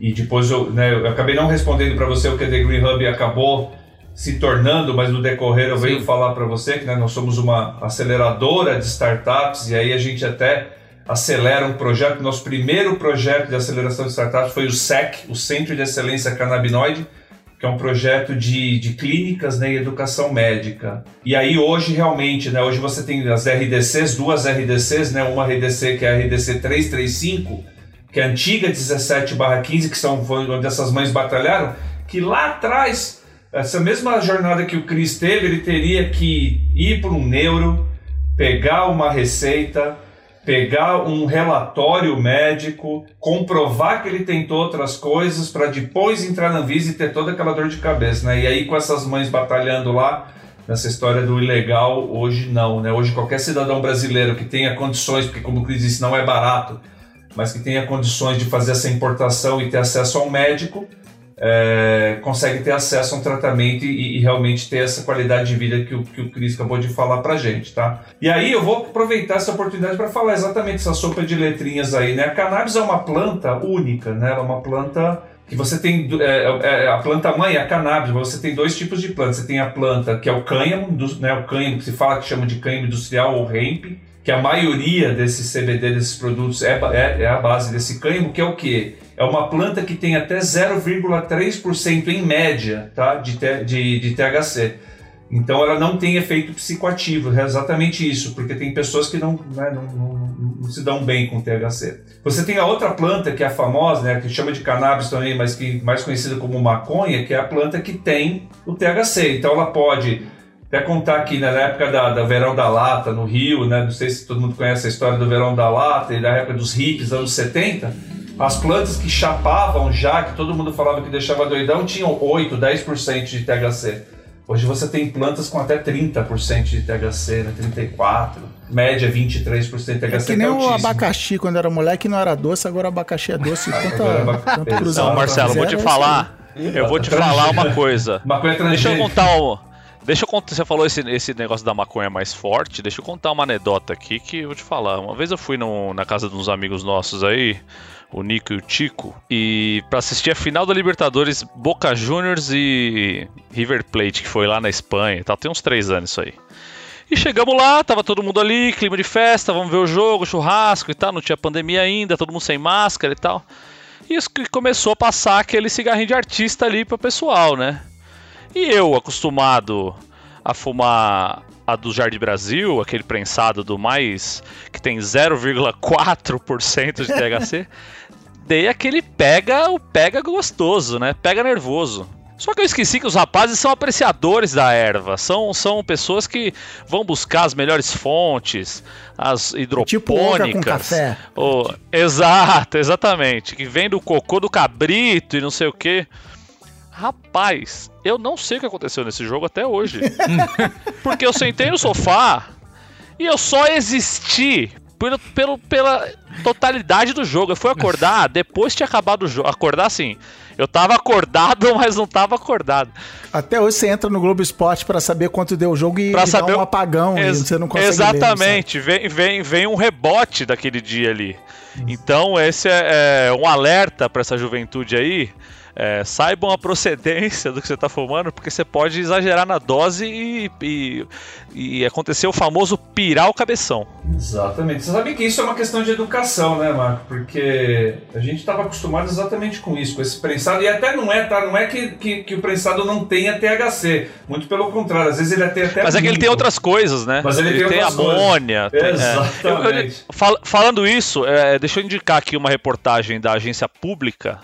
e depois eu, né, eu acabei não respondendo para você o que a The Green Hub acabou se tornando, mas no decorrer eu Sim. venho falar para você que né, nós somos uma aceleradora de startups e aí a gente até acelera um projeto. Nosso primeiro projeto de aceleração de startups foi o SEC, o Centro de Excelência Canabinoide, que é um projeto de, de clínicas né, e educação médica. E aí hoje realmente, né, hoje você tem as RDCs, duas RDCs, né, uma RDC que é a RDC 335, que é a antiga 17/15, que são onde essas mães batalharam, que lá atrás essa mesma jornada que o Cris teve, ele teria que ir para um neuro, pegar uma receita, pegar um relatório médico, comprovar que ele tentou outras coisas para depois entrar na Visa e ter toda aquela dor de cabeça, né? E aí com essas mães batalhando lá nessa história do ilegal, hoje não, né? Hoje qualquer cidadão brasileiro que tenha condições, porque como o Cris disse, não é barato, mas que tenha condições de fazer essa importação e ter acesso ao médico, é, consegue ter acesso a um tratamento e, e, realmente ter essa qualidade de vida que o, que o Cris acabou de falar pra gente, tá? E aí eu vou aproveitar essa oportunidade para falar exatamente essa sopa de letrinhas aí, né? A cannabis é uma planta única, né? Ela é uma planta que você tem é, é, a planta mãe é a cannabis, você tem dois tipos de plantas. Você tem a planta que é o cânhamo, né, o cânhamo que se fala que chama de cânhamo industrial ou hemp, que a maioria desses CBD desses produtos é, é, é a base desse cânhamo, que é o que é uma planta que tem até 0,3% em média tá, de, de, de THC. Então ela não tem efeito psicoativo, é exatamente isso, porque tem pessoas que não, né, não, não, não, se dão bem com THC. Você tem a outra planta que é a famosa, né, que chama de cannabis também, mas que mais conhecida como maconha, que é a planta que tem o THC. Então ela pode até contar aqui né, na época da, da Verão da Lata no Rio, né, não sei se todo mundo conhece a história do Verão da Lata e da época dos hippies, anos 70 as plantas que chapavam já, que todo mundo falava que deixava doidão, tinham 8, 10% de THC. Hoje você tem plantas com até 30% de THC, né? 34%, média 23% de THC. É que nem é o abacaxi, quando era moleque não era doce, agora o abacaxi é doce. tanta, é tanto Não, Marcelo, vou te falar, eu vou te falar uma coisa. Deixa eu contar um, Deixa eu contar, você falou esse, esse negócio da maconha mais forte, deixa eu contar uma anedota aqui que eu vou te falar. Uma vez eu fui no, na casa de uns amigos nossos aí, o Nico e o Tico, e para assistir a final da Libertadores Boca Juniors e River Plate, que foi lá na Espanha tal, tem uns três anos isso aí. E chegamos lá, tava todo mundo ali, clima de festa, vamos ver o jogo, churrasco e tal, não tinha pandemia ainda, todo mundo sem máscara e tal. E isso que começou a passar aquele cigarrinho de artista ali pro pessoal, né? E eu, acostumado a fumar a do Jardim Brasil, aquele prensado do mais que tem 0,4% de THC, dei aquele pega, o pega gostoso, né? Pega nervoso. Só que eu esqueci que os rapazes são apreciadores da erva, são, são pessoas que vão buscar as melhores fontes, as hidropônicas. Tipo com café. Oh, exato, exatamente. Que vem do cocô do cabrito e não sei o que. Rapaz, eu não sei o que aconteceu nesse jogo até hoje. Porque eu sentei no sofá e eu só existi pelo, pelo, pela totalidade do jogo. Eu fui acordar depois de acabado o jogo. Acordar assim. Eu tava acordado, mas não tava acordado. Até hoje você entra no Globo Esporte para saber quanto deu o jogo e, pra saber... dá um apagão Ex você não consegue Exatamente. Ler, vem, vem, vem um rebote daquele dia ali. Então esse é, é um alerta para essa juventude aí é, saibam a procedência do que você está fumando, porque você pode exagerar na dose e, e, e, acontecer o famoso pirar o cabeção. Exatamente. Você sabe que isso é uma questão de educação, né, Marco? Porque a gente estava acostumado exatamente com isso, com esse prensado, e até não é, tá? Não é que, que, que o prensado não tenha THC, muito pelo contrário, às vezes ele até até. Mas é que ele tem outras coisas, né? Mas ele, ele tem, tem amônia. Tem, exatamente. É. Eu, eu, fal, falando isso, é, deixa eu indicar aqui uma reportagem da agência pública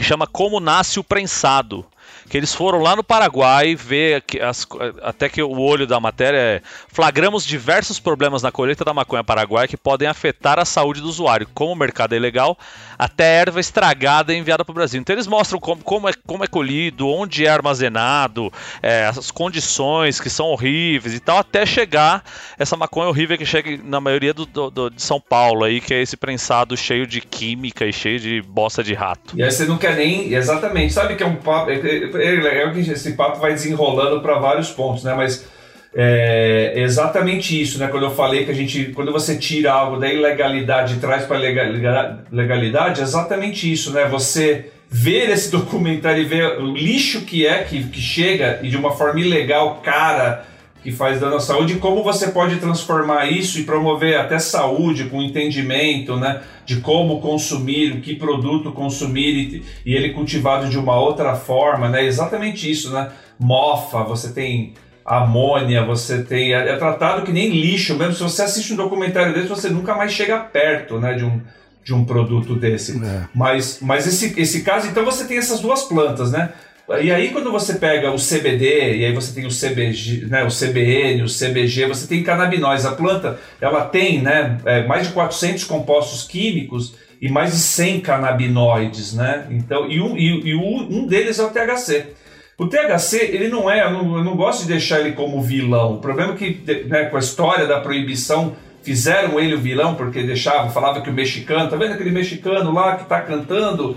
que chama Como Nasce o Prensado que eles foram lá no Paraguai ver as, até que o olho da matéria é flagramos diversos problemas na colheita da maconha paraguaia que podem afetar a saúde do usuário, como o mercado é ilegal, até erva estragada enviada para o Brasil. Então eles mostram como, como, é, como é colhido, onde é armazenado, é, as condições que são horríveis e tal, até chegar essa maconha horrível que chega na maioria do, do, do, de São Paulo aí, que é esse prensado cheio de química e cheio de bosta de rato. E aí você não quer nem. Exatamente, sabe que é um papo. É, é, é que esse papo vai desenrolando para vários pontos, né? Mas é exatamente isso, né? Quando eu falei que a gente, quando você tira algo da ilegalidade e traz para legalidade, é exatamente isso, né? Você ver esse documentário e ver o lixo que é que, que chega e de uma forma ilegal, cara, que faz dano à saúde, como você pode transformar isso e promover até saúde com entendimento, né? De como consumir, o que produto consumir e, e ele cultivado de uma outra forma, né? Exatamente isso, né? Mofa, você tem amônia, você tem. É, é, tratado que nem lixo, mesmo se você assiste um documentário desse, você nunca mais chega perto, né? De um, de um produto desse. É. Mas, mas esse, esse caso, então você tem essas duas plantas, né? E aí quando você pega o CBD e aí você tem o CBG, né, o CBN, o CBG, você tem canabinóis. A planta ela tem né, é, mais de 400 compostos químicos e mais de 100 canabinoides, né? Então e um, e, e um deles é o THC. O THC, ele não é, eu não, eu não, gosto de deixar ele como vilão. O problema é que, né, com a história da proibição, fizeram ele o vilão porque deixavam, falava que o mexicano, tá vendo aquele mexicano lá que tá cantando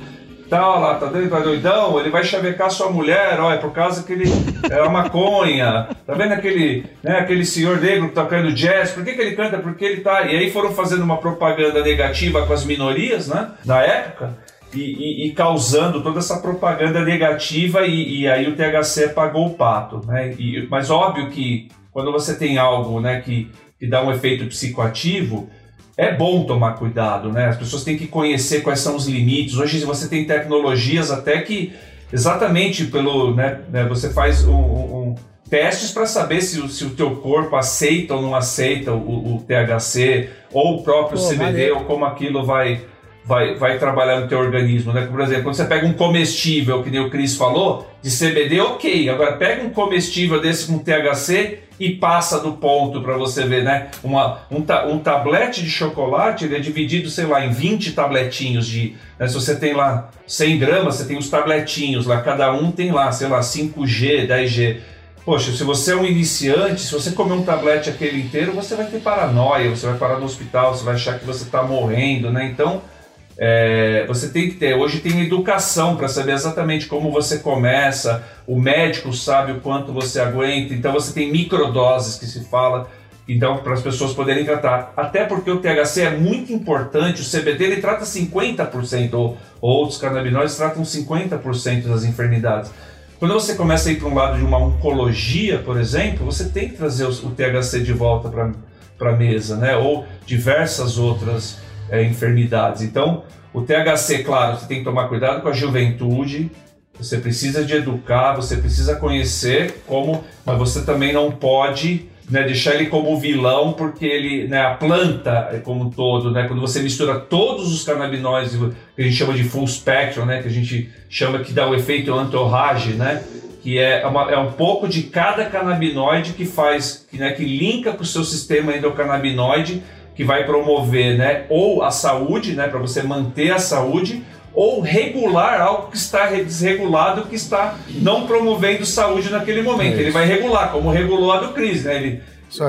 tal, lá, tá doido, tá doidão, ele vai chavecar sua mulher, ó, é por causa que ele é uma maconha. Tá vendo aquele, né, aquele senhor negro que tá cantando jazz? Por que, que ele canta? Porque ele tá. E aí foram fazendo uma propaganda negativa com as minorias, né? Na época. E, e, e causando toda essa propaganda negativa, e, e, aí o THC pagou o pato. Né? mas óbvio que quando você tem algo né, que, que dá um efeito psicoativo, é bom tomar cuidado, né? As pessoas têm que conhecer quais são os limites. Hoje você tem tecnologias até que exatamente pelo, né, né você faz um, um testes para saber se, se, o teu corpo aceita ou não aceita o, o THC ou o próprio Pô, CBD valeu. ou como aquilo vai vai, vai trabalhar no teu organismo, né? Por exemplo, quando você pega um comestível, que nem o Cris falou, de CBD, ok. Agora pega um comestível desse com THC e passa do ponto para você ver, né? Uma, um, ta, um tablete de chocolate, ele é dividido, sei lá, em 20 tabletinhos de... Né? Se você tem lá 100 gramas, você tem os tabletinhos lá, cada um tem lá, sei lá, 5G, 10G. Poxa, se você é um iniciante, se você comer um tablete aquele inteiro, você vai ter paranoia, você vai parar no hospital, você vai achar que você está morrendo, né? Então é, você tem que ter. Hoje tem educação para saber exatamente como você começa. O médico sabe o quanto você aguenta. Então você tem microdoses que se fala. Então, para as pessoas poderem tratar. Até porque o THC é muito importante, o CBD ele trata 50%, ou, ou outros canabinoides tratam 50% das enfermidades. Quando você começa a ir para um lado de uma oncologia, por exemplo, você tem que trazer o, o THC de volta para a mesa, né? ou diversas outras é, enfermidades. Então, o THC, claro, você tem que tomar cuidado com a juventude, você precisa de educar, você precisa conhecer como, mas você também não pode né, deixar ele como vilão, porque ele, né, a planta é como um todo, né, quando você mistura todos os canabinoides que a gente chama de full spectrum, né, que a gente chama que dá o efeito entourage, né, que é, uma, é um pouco de cada canabinoide que faz, que, né, que linka com o seu sistema endocannabinoide que vai promover, né, ou a saúde, né, para você manter a saúde, ou regular algo que está desregulado, que está não promovendo saúde naquele momento. É ele vai regular, como regulou a do Cris, né? Ele,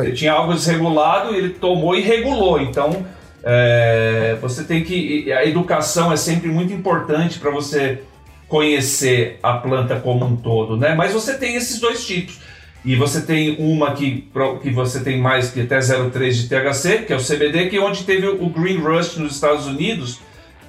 ele, tinha algo desregulado, ele tomou e regulou. Então, é, você tem que. A educação é sempre muito importante para você conhecer a planta como um todo, né? Mas você tem esses dois tipos. E você tem uma que, que você tem mais que até 0,3 de THC, que é o CBD, que é onde teve o Green Rush nos Estados Unidos,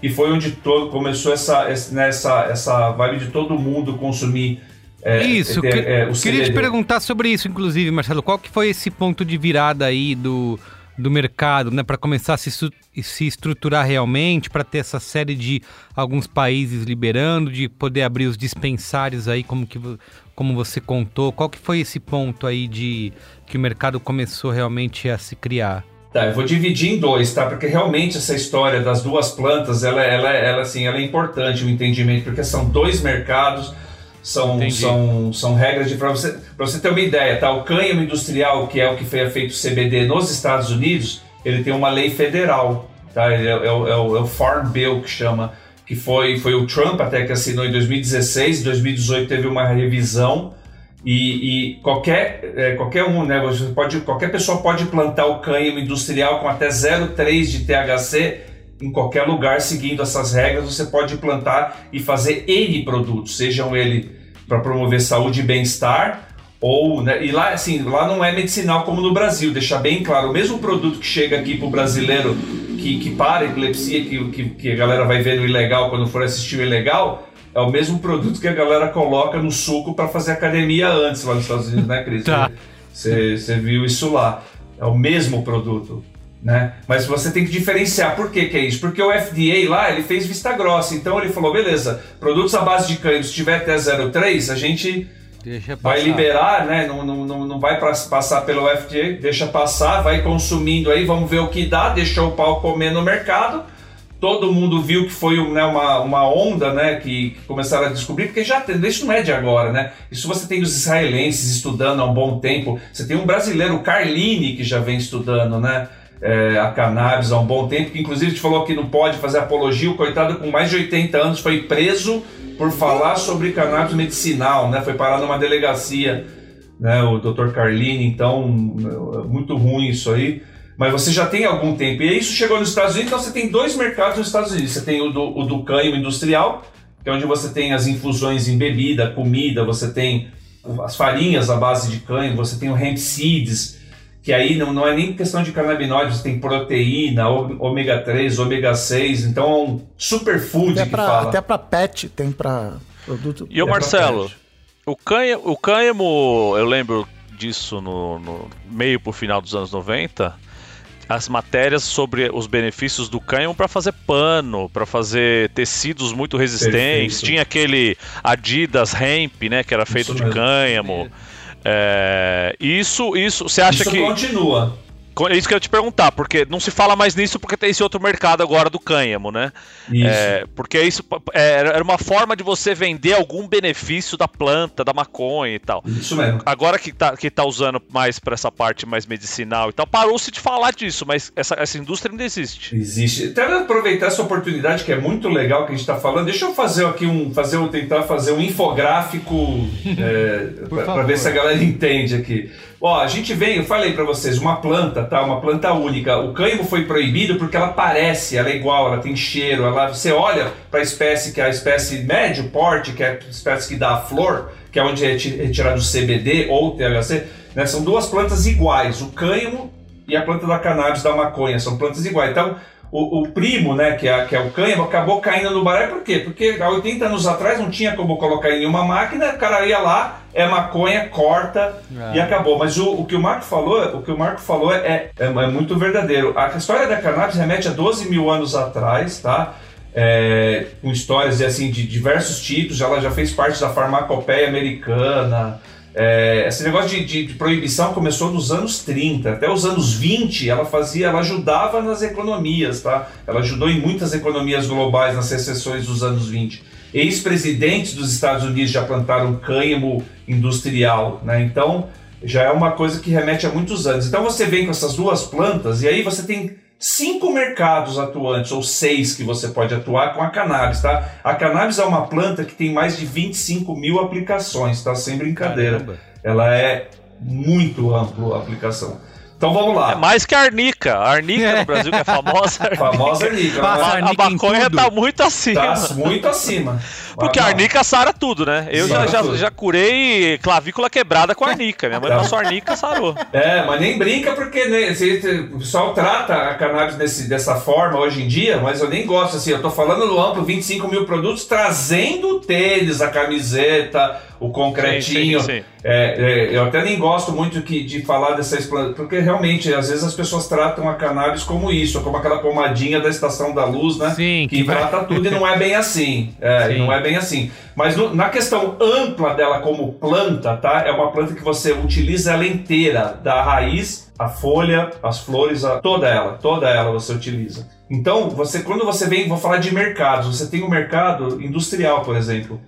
e foi onde todo, começou essa, essa, essa vibe de todo mundo consumir é, isso, que, é, queria te perguntar sobre isso, inclusive, Marcelo. Qual que foi esse ponto de virada aí do, do mercado, né, para começar a se, se estruturar realmente, para ter essa série de alguns países liberando, de poder abrir os dispensários aí, como que como você contou, qual que foi esse ponto aí de que o mercado começou realmente a se criar? Tá, eu vou dividir em dois, tá? Porque realmente essa história das duas plantas, ela, ela, ela, assim, ela é importante o entendimento, porque são dois mercados, são, são, são regras de. Para você, você ter uma ideia, tá? O cânhamo industrial, que é o que foi feito CBD nos Estados Unidos, ele tem uma lei federal, tá? É, é, é, o, é o Farm Bill que chama que foi, foi o Trump até que assinou em 2016, 2018 teve uma revisão e, e qualquer, é, qualquer um, né, você pode, qualquer pessoa pode plantar o cânhamo industrial com até 0,3 de THC em qualquer lugar seguindo essas regras, você pode plantar e fazer N produtos, sejam ele para promover saúde e bem-estar, ou né, e lá assim lá não é medicinal como no Brasil deixar bem claro o mesmo produto que chega aqui para o brasileiro que, que para a epilepsia, que, que, que, a galera vai ver no ilegal quando for assistir o ilegal, é o mesmo produto que a galera coloca no suco para fazer academia antes lá nos Estados Unidos, né, Cris? tá. Você viu isso lá. É o mesmo produto. Né? Mas você tem que diferenciar. Por que, que é isso? Porque o FDA lá ele fez vista grossa. Então ele falou: beleza, produtos à base de cânhamo, se tiver até 0,3, a gente vai liberar, né? Não, não, não vai passar pelo FDA, deixa passar, vai consumindo aí, vamos ver o que dá, deixou o pau comer no mercado. Todo mundo viu que foi né, uma, uma onda, né? Que, que começaram a descobrir, porque já tem, isso não é de agora, né? Isso você tem os israelenses estudando há um bom tempo. Você tem um brasileiro, o Carlini, que já vem estudando, né? É, a cannabis há um bom tempo, que inclusive te falou que não pode fazer apologia. O coitado, com mais de 80 anos, foi preso por falar sobre cannabis medicinal, né? Foi parar numa delegacia, né? O Dr. Carlini, então muito ruim isso aí. Mas você já tem algum tempo. E isso chegou nos Estados Unidos, então você tem dois mercados nos Estados Unidos. Você tem o do, o do cânhamo industrial, que é onde você tem as infusões em bebida, comida, você tem as farinhas à base de cânhamo, você tem o hemp seeds, que aí não, não é nem questão de canabinoides, tem proteína, ômega 3, ômega 6, então é um superfood até que pra, fala. Até para pet tem para produto. E o Marcelo, o cânhamo, o cânhamo, eu lembro disso no, no meio pro final dos anos 90, as matérias sobre os benefícios do cânhamo para fazer pano, para fazer tecidos muito resistentes. Perfeito. Tinha aquele Adidas Hemp, né, que era feito Isso de mesmo. cânhamo. É. É, isso, isso, você acha isso que. continua. É isso que eu ia te perguntar, porque não se fala mais nisso porque tem esse outro mercado agora do cânhamo, né? Isso. É, porque isso é, era uma forma de você vender algum benefício da planta, da maconha e tal. Isso mesmo. Agora que tá, que tá usando mais para essa parte mais medicinal e tal, parou-se de falar disso, mas essa, essa indústria ainda existe. Existe. Até aproveitar essa oportunidade que é muito legal que a gente está falando, deixa eu fazer aqui um, fazer um, tentar fazer um infográfico é, para ver se a galera entende aqui. Ó, a gente vem, eu falei para vocês, uma planta, tá? Uma planta única. O cânhamo foi proibido porque ela parece, ela é igual, ela tem cheiro, ela, você olha para a espécie que é a espécie médio porte, que é a espécie que dá a flor, que é onde é retirado o CBD ou THC, né? São duas plantas iguais, o cânhamo e a planta da cannabis da maconha, são plantas iguais. Então, o, o, primo, né, que é, que é o cânhamo, acabou caindo no baralho, por quê? Porque há 80 anos atrás não tinha como colocar em nenhuma máquina, o cara ia lá, é maconha, corta e acabou. Mas o, o que o Marco falou, o que o Marco falou é, é, é muito verdadeiro. A história da cannabis remete a 12 mil anos atrás, tá? É, com histórias assim, de diversos tipos, ela já fez parte da farmacopeia americana, é, esse negócio de, de, de, proibição começou nos anos 30, até os anos 20 ela fazia, ela ajudava nas economias, tá? Ela ajudou em muitas economias globais nas recessões dos anos 20. Ex-presidentes dos Estados Unidos já plantaram cânhamo industrial, né? Então já é uma coisa que remete a muitos anos. Então você vem com essas duas plantas e aí você tem cinco mercados atuantes, ou seis que você pode atuar com a cannabis, tá? A cannabis é uma planta que tem mais de 25 mil aplicações, tá? Sem brincadeira. Caramba. Ela é muito ampla a aplicação. Então vamos lá. É mais que a arnica. A arnica é. no Brasil que é famosa. Arnica. Famosa arnica. Passa a, arnica a maconha tá muito acima. Tá muito acima. Porque a arnica sara tudo, né? Eu já, já, já, curei clavícula quebrada com a arnica. Minha mãe é. passou arnica sarou. É, mas nem brinca porque né, o pessoal trata a cannabis desse, dessa forma hoje em dia, mas eu nem gosto assim. Eu tô falando no amplo 25 mil produtos, trazendo o tênis, a camiseta, o concretinho. Sim, sim, sim. É, é, eu até nem gosto muito que, de falar dessa explantação, porque realmente, às vezes as pessoas tratam a cannabis como isso, como aquela pomadinha da estação da luz, né? Sim, que, que trata vai... tudo e não é bem assim. É, não é bem assim. Mas no, na questão ampla dela como planta, tá? É uma planta que você utiliza ela inteira, da raiz, a folha, as flores, a, toda ela, toda ela você utiliza. Então, você quando você vem, vou falar de mercados, você tem o um mercado industrial, por exemplo.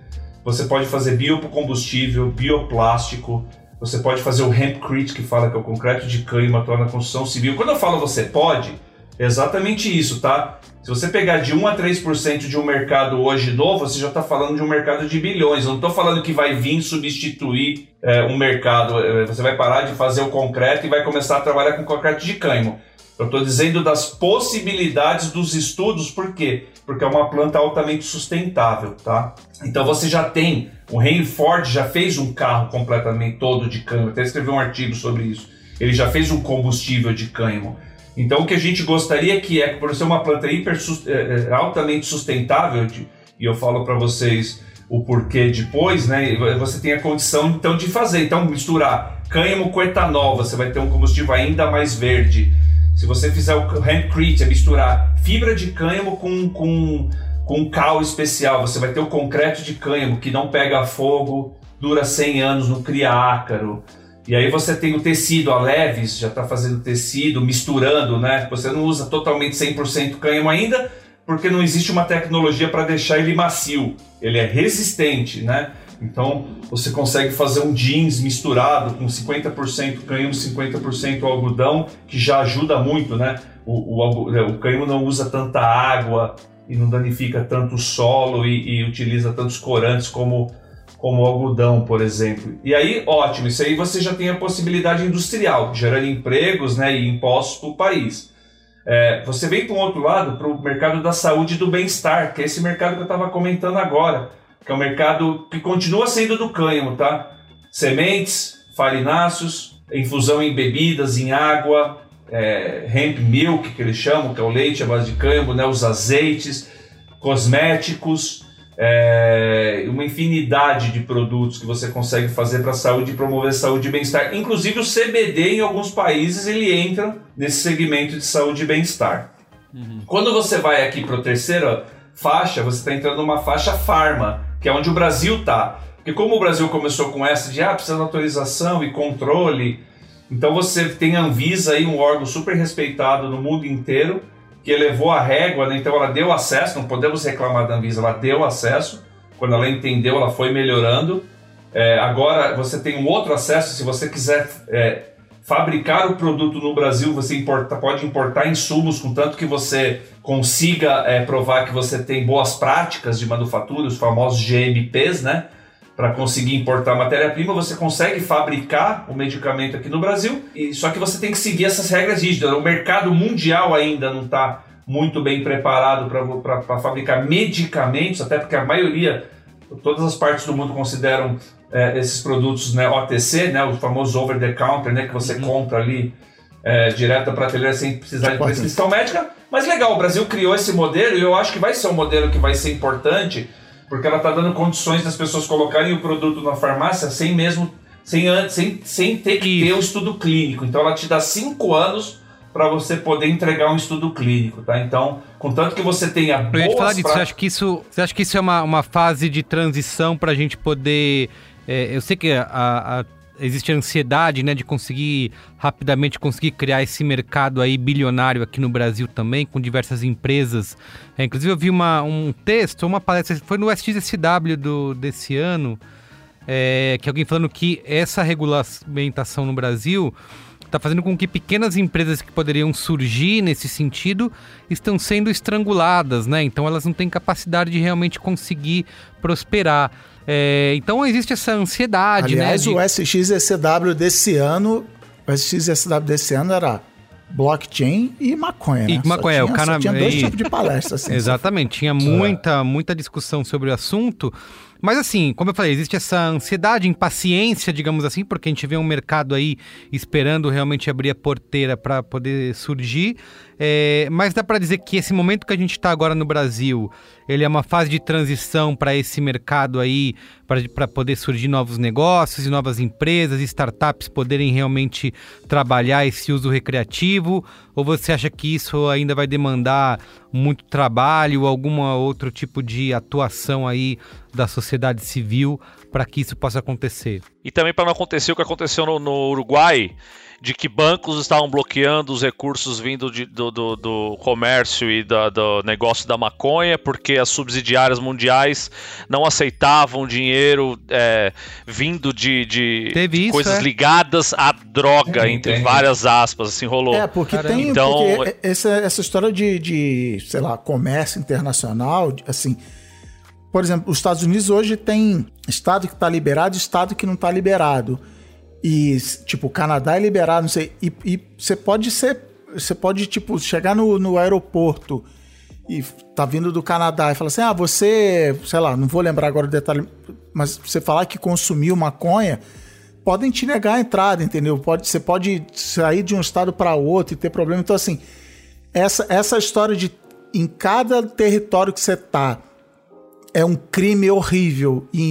Você pode fazer biocombustível, bioplástico, você pode fazer o hempcrete, que fala que é o concreto de cânhamo atuar na construção civil. Quando eu falo você pode, é exatamente isso, tá? Se você pegar de 1 a 3% de um mercado hoje novo, você já está falando de um mercado de bilhões. Eu não estou falando que vai vir substituir é, um mercado. É, você vai parar de fazer o concreto e vai começar a trabalhar com concreto de cânhamo. Eu estou dizendo das possibilidades dos estudos, por quê? Porque é uma planta altamente sustentável, tá? Então você já tem, o Henry Ford já fez um carro completamente todo de cânhamo, até escreveu um artigo sobre isso. Ele já fez um combustível de cânhamo. Então o que a gente gostaria que é, por ser uma planta hiper, é, é, altamente sustentável, e eu falo para vocês o porquê depois, né? Você tem a condição então de fazer. Então misturar cânhamo com etanol, você vai ter um combustível ainda mais verde se você fizer o handcrete, é misturar fibra de cânhamo com, com, com cal especial, você vai ter o concreto de cânhamo que não pega fogo, dura 100 anos, não cria ácaro. E aí você tem o tecido, a Leves já está fazendo tecido, misturando, né? Você não usa totalmente 100% cânhamo ainda, porque não existe uma tecnologia para deixar ele macio. Ele é resistente, né? Então você consegue fazer um jeans misturado com 50% cânhamo, 50% algodão, que já ajuda muito, né? O, o, o cânhamo não usa tanta água e não danifica tanto o solo e, e utiliza tantos corantes como como o algodão, por exemplo. E aí, ótimo, isso aí você já tem a possibilidade industrial, gerando empregos né, e impostos para o país. É, você vem para um outro lado, para o mercado da saúde e do bem-estar, que é esse mercado que eu estava comentando agora que é um mercado que continua sendo do cânhamo, tá? Sementes, farináceos, infusão em bebidas, em água, é, hemp milk, que eles chamam, que é o leite à base de cânhamo, né? os azeites, cosméticos, é, uma infinidade de produtos que você consegue fazer para a saúde e promover saúde e bem-estar. Inclusive o CBD em alguns países ele entra nesse segmento de saúde e bem-estar. Uhum. Quando você vai aqui para a terceira faixa, você está entrando numa faixa farma, que é onde o Brasil está. Porque como o Brasil começou com essa de ah, precisa de autorização e controle, então você tem a Anvisa aí, um órgão super respeitado no mundo inteiro, que elevou a régua, né? então ela deu acesso, não podemos reclamar da Anvisa, ela deu acesso, quando ela entendeu, ela foi melhorando. É, agora você tem um outro acesso, se você quiser é, fabricar o produto no Brasil, você importa, pode importar insumos, contanto que você consiga é, provar que você tem boas práticas de manufatura, os famosos GMPs, né? para conseguir importar matéria-prima, você consegue fabricar o medicamento aqui no Brasil, e só que você tem que seguir essas regras rígidas. O mercado mundial ainda não está muito bem preparado para fabricar medicamentos, até porque a maioria, todas as partes do mundo consideram é, esses produtos né, OTC, né, o famoso over the counter, né, que você uhum. compra ali é, direto da prateleira sem precisar de prescrição médica. Mas legal, o Brasil criou esse modelo e eu acho que vai ser um modelo que vai ser importante, porque ela está dando condições das pessoas colocarem o produto na farmácia sem mesmo sem, sem, sem ter que ter o estudo clínico. Então ela te dá cinco anos para você poder entregar um estudo clínico, tá? Então, contanto que você tenha boas... Eu ia falar disso, pra... você acha que isso, você acha que isso é uma, uma fase de transição para a gente poder... É, eu sei que a, a, existe a ansiedade, né, de conseguir rapidamente conseguir criar esse mercado aí bilionário aqui no Brasil também, com diversas empresas. É, inclusive eu vi uma, um texto, uma palestra, foi no SXSW do, desse ano, é, que alguém falando que essa regulamentação no Brasil está fazendo com que pequenas empresas que poderiam surgir nesse sentido estão sendo estranguladas, né? Então elas não têm capacidade de realmente conseguir prosperar. É, então existe essa ansiedade, Aliás, né? Aliás, de... o SXSW desse ano, o SXSW desse ano era blockchain e maconha, né? E maconha, tinha, o cana... tinha dois e... tipos de palestras. Assim, Exatamente, tinha muita, muita discussão sobre o assunto. Mas assim, como eu falei, existe essa ansiedade, impaciência, digamos assim, porque a gente vê um mercado aí esperando realmente abrir a porteira para poder surgir. É, mas dá para dizer que esse momento que a gente está agora no Brasil, ele é uma fase de transição para esse mercado aí, para poder surgir novos negócios e novas empresas, startups poderem realmente trabalhar esse uso recreativo? Ou você acha que isso ainda vai demandar muito trabalho, algum outro tipo de atuação aí da sociedade civil para que isso possa acontecer? E também para não acontecer o que aconteceu no, no Uruguai, de que bancos estavam bloqueando os recursos vindo de, do, do, do, comércio e da, do negócio da maconha, porque as subsidiárias mundiais não aceitavam dinheiro é, vindo de, de, isso, coisas é? ligadas à droga, é, entre várias aspas, assim rolou. É, porque Caramba. tem então, porque essa, essa história de, de, sei lá, comércio internacional, assim. Por exemplo, os Estados Unidos hoje tem estado que está liberado e estado que não está liberado. E, tipo, o Canadá é liberado, não sei. E, você pode ser. Você pode, tipo, chegar no, no aeroporto e tá vindo do Canadá e falar assim: ah, você, sei lá, não vou lembrar agora o detalhe, mas você falar que consumiu maconha, podem te negar a entrada, entendeu? Pode, você pode sair de um estado para outro e ter problema. Então, assim, essa, essa história de em cada território que você tá é um crime horrível e,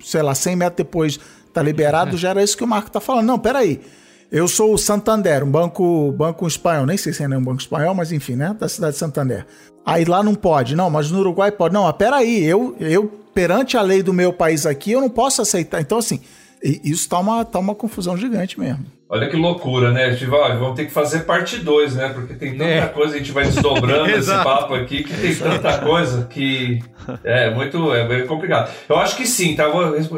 e sei lá, 100 metros depois tá liberado, é. já era isso que o Marco tá falando. Não, peraí. Eu sou o Santander, um banco, banco espanhol, nem sei se é um banco espanhol, mas enfim, né? Da cidade de Santander. Aí lá não pode, não, mas no Uruguai pode. Não, peraí, eu, eu, perante a lei do meu país aqui, eu não posso aceitar. Então, assim, isso tá uma, tá uma confusão gigante mesmo. Olha que loucura, né? Tipo, ó, vamos ter que fazer parte 2, né? Porque tem tanta é. coisa, a gente vai desdobrando esse papo aqui, que tem tanta coisa que é muito é bem complicado. Eu acho que sim, tá?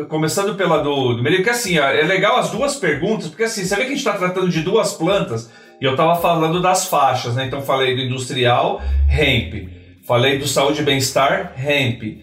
Começando pela do, do Merigo, que assim, é legal as duas perguntas, porque assim, você vê que a gente está tratando de duas plantas, e eu estava falando das faixas, né? Então falei do industrial, hemp. Falei do saúde e bem-estar, hemp.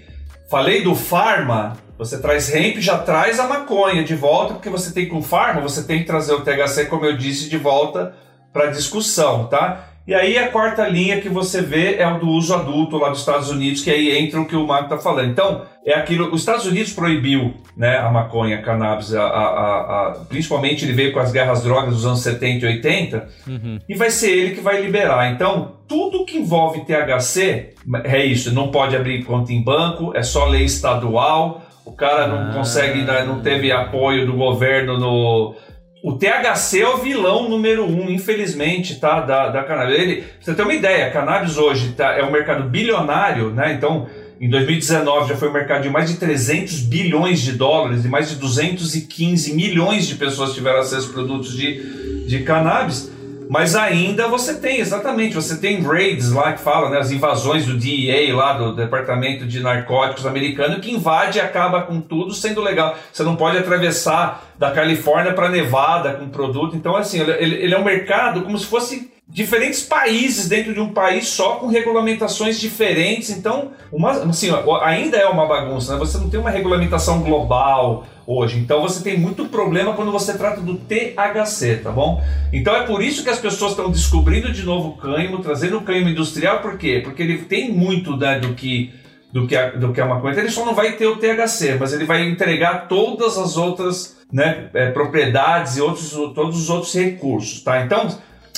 Falei do farma, você traz hemp, já traz a maconha de volta, porque você tem com farma, você tem que trazer o THC, como eu disse, de volta para discussão, tá? E aí a quarta linha que você vê é o do uso adulto lá dos Estados Unidos, que aí entra o que o Marco está falando. Então, é aquilo. Os Estados Unidos proibiu né, a maconha, a cannabis, a, a, a, principalmente ele veio com as guerras drogas dos anos 70 e 80, uhum. e vai ser ele que vai liberar. Então, tudo que envolve THC é isso, não pode abrir conta em banco, é só lei estadual. O cara não ah. consegue, não teve apoio do governo no. O THC é o vilão número um, infelizmente, tá? Da, da cannabis. Ele, você ter uma ideia, cannabis hoje tá, é um mercado bilionário, né? Então, em 2019 já foi um mercado de mais de 300 bilhões de dólares e mais de 215 milhões de pessoas tiveram acesso a produtos de, de cannabis. Mas ainda você tem, exatamente, você tem raids lá que fala, né, as invasões do DEA lá, do Departamento de Narcóticos americano, que invade e acaba com tudo sendo legal. Você não pode atravessar da Califórnia para Nevada com produto. Então, assim, ele, ele é um mercado como se fosse diferentes países dentro de um país só com regulamentações diferentes. Então, uma, assim, ainda é uma bagunça, né? Você não tem uma regulamentação global hoje. Então você tem muito problema quando você trata do THC, tá bom? Então é por isso que as pessoas estão descobrindo de novo o cânhamo, trazendo o cânhamo industrial, por quê? Porque ele tem muito né, do que do que, a, do que a maconha. Ele só não vai ter o THC, mas ele vai entregar todas as outras né, é, propriedades e outros, todos os outros recursos, tá? Então,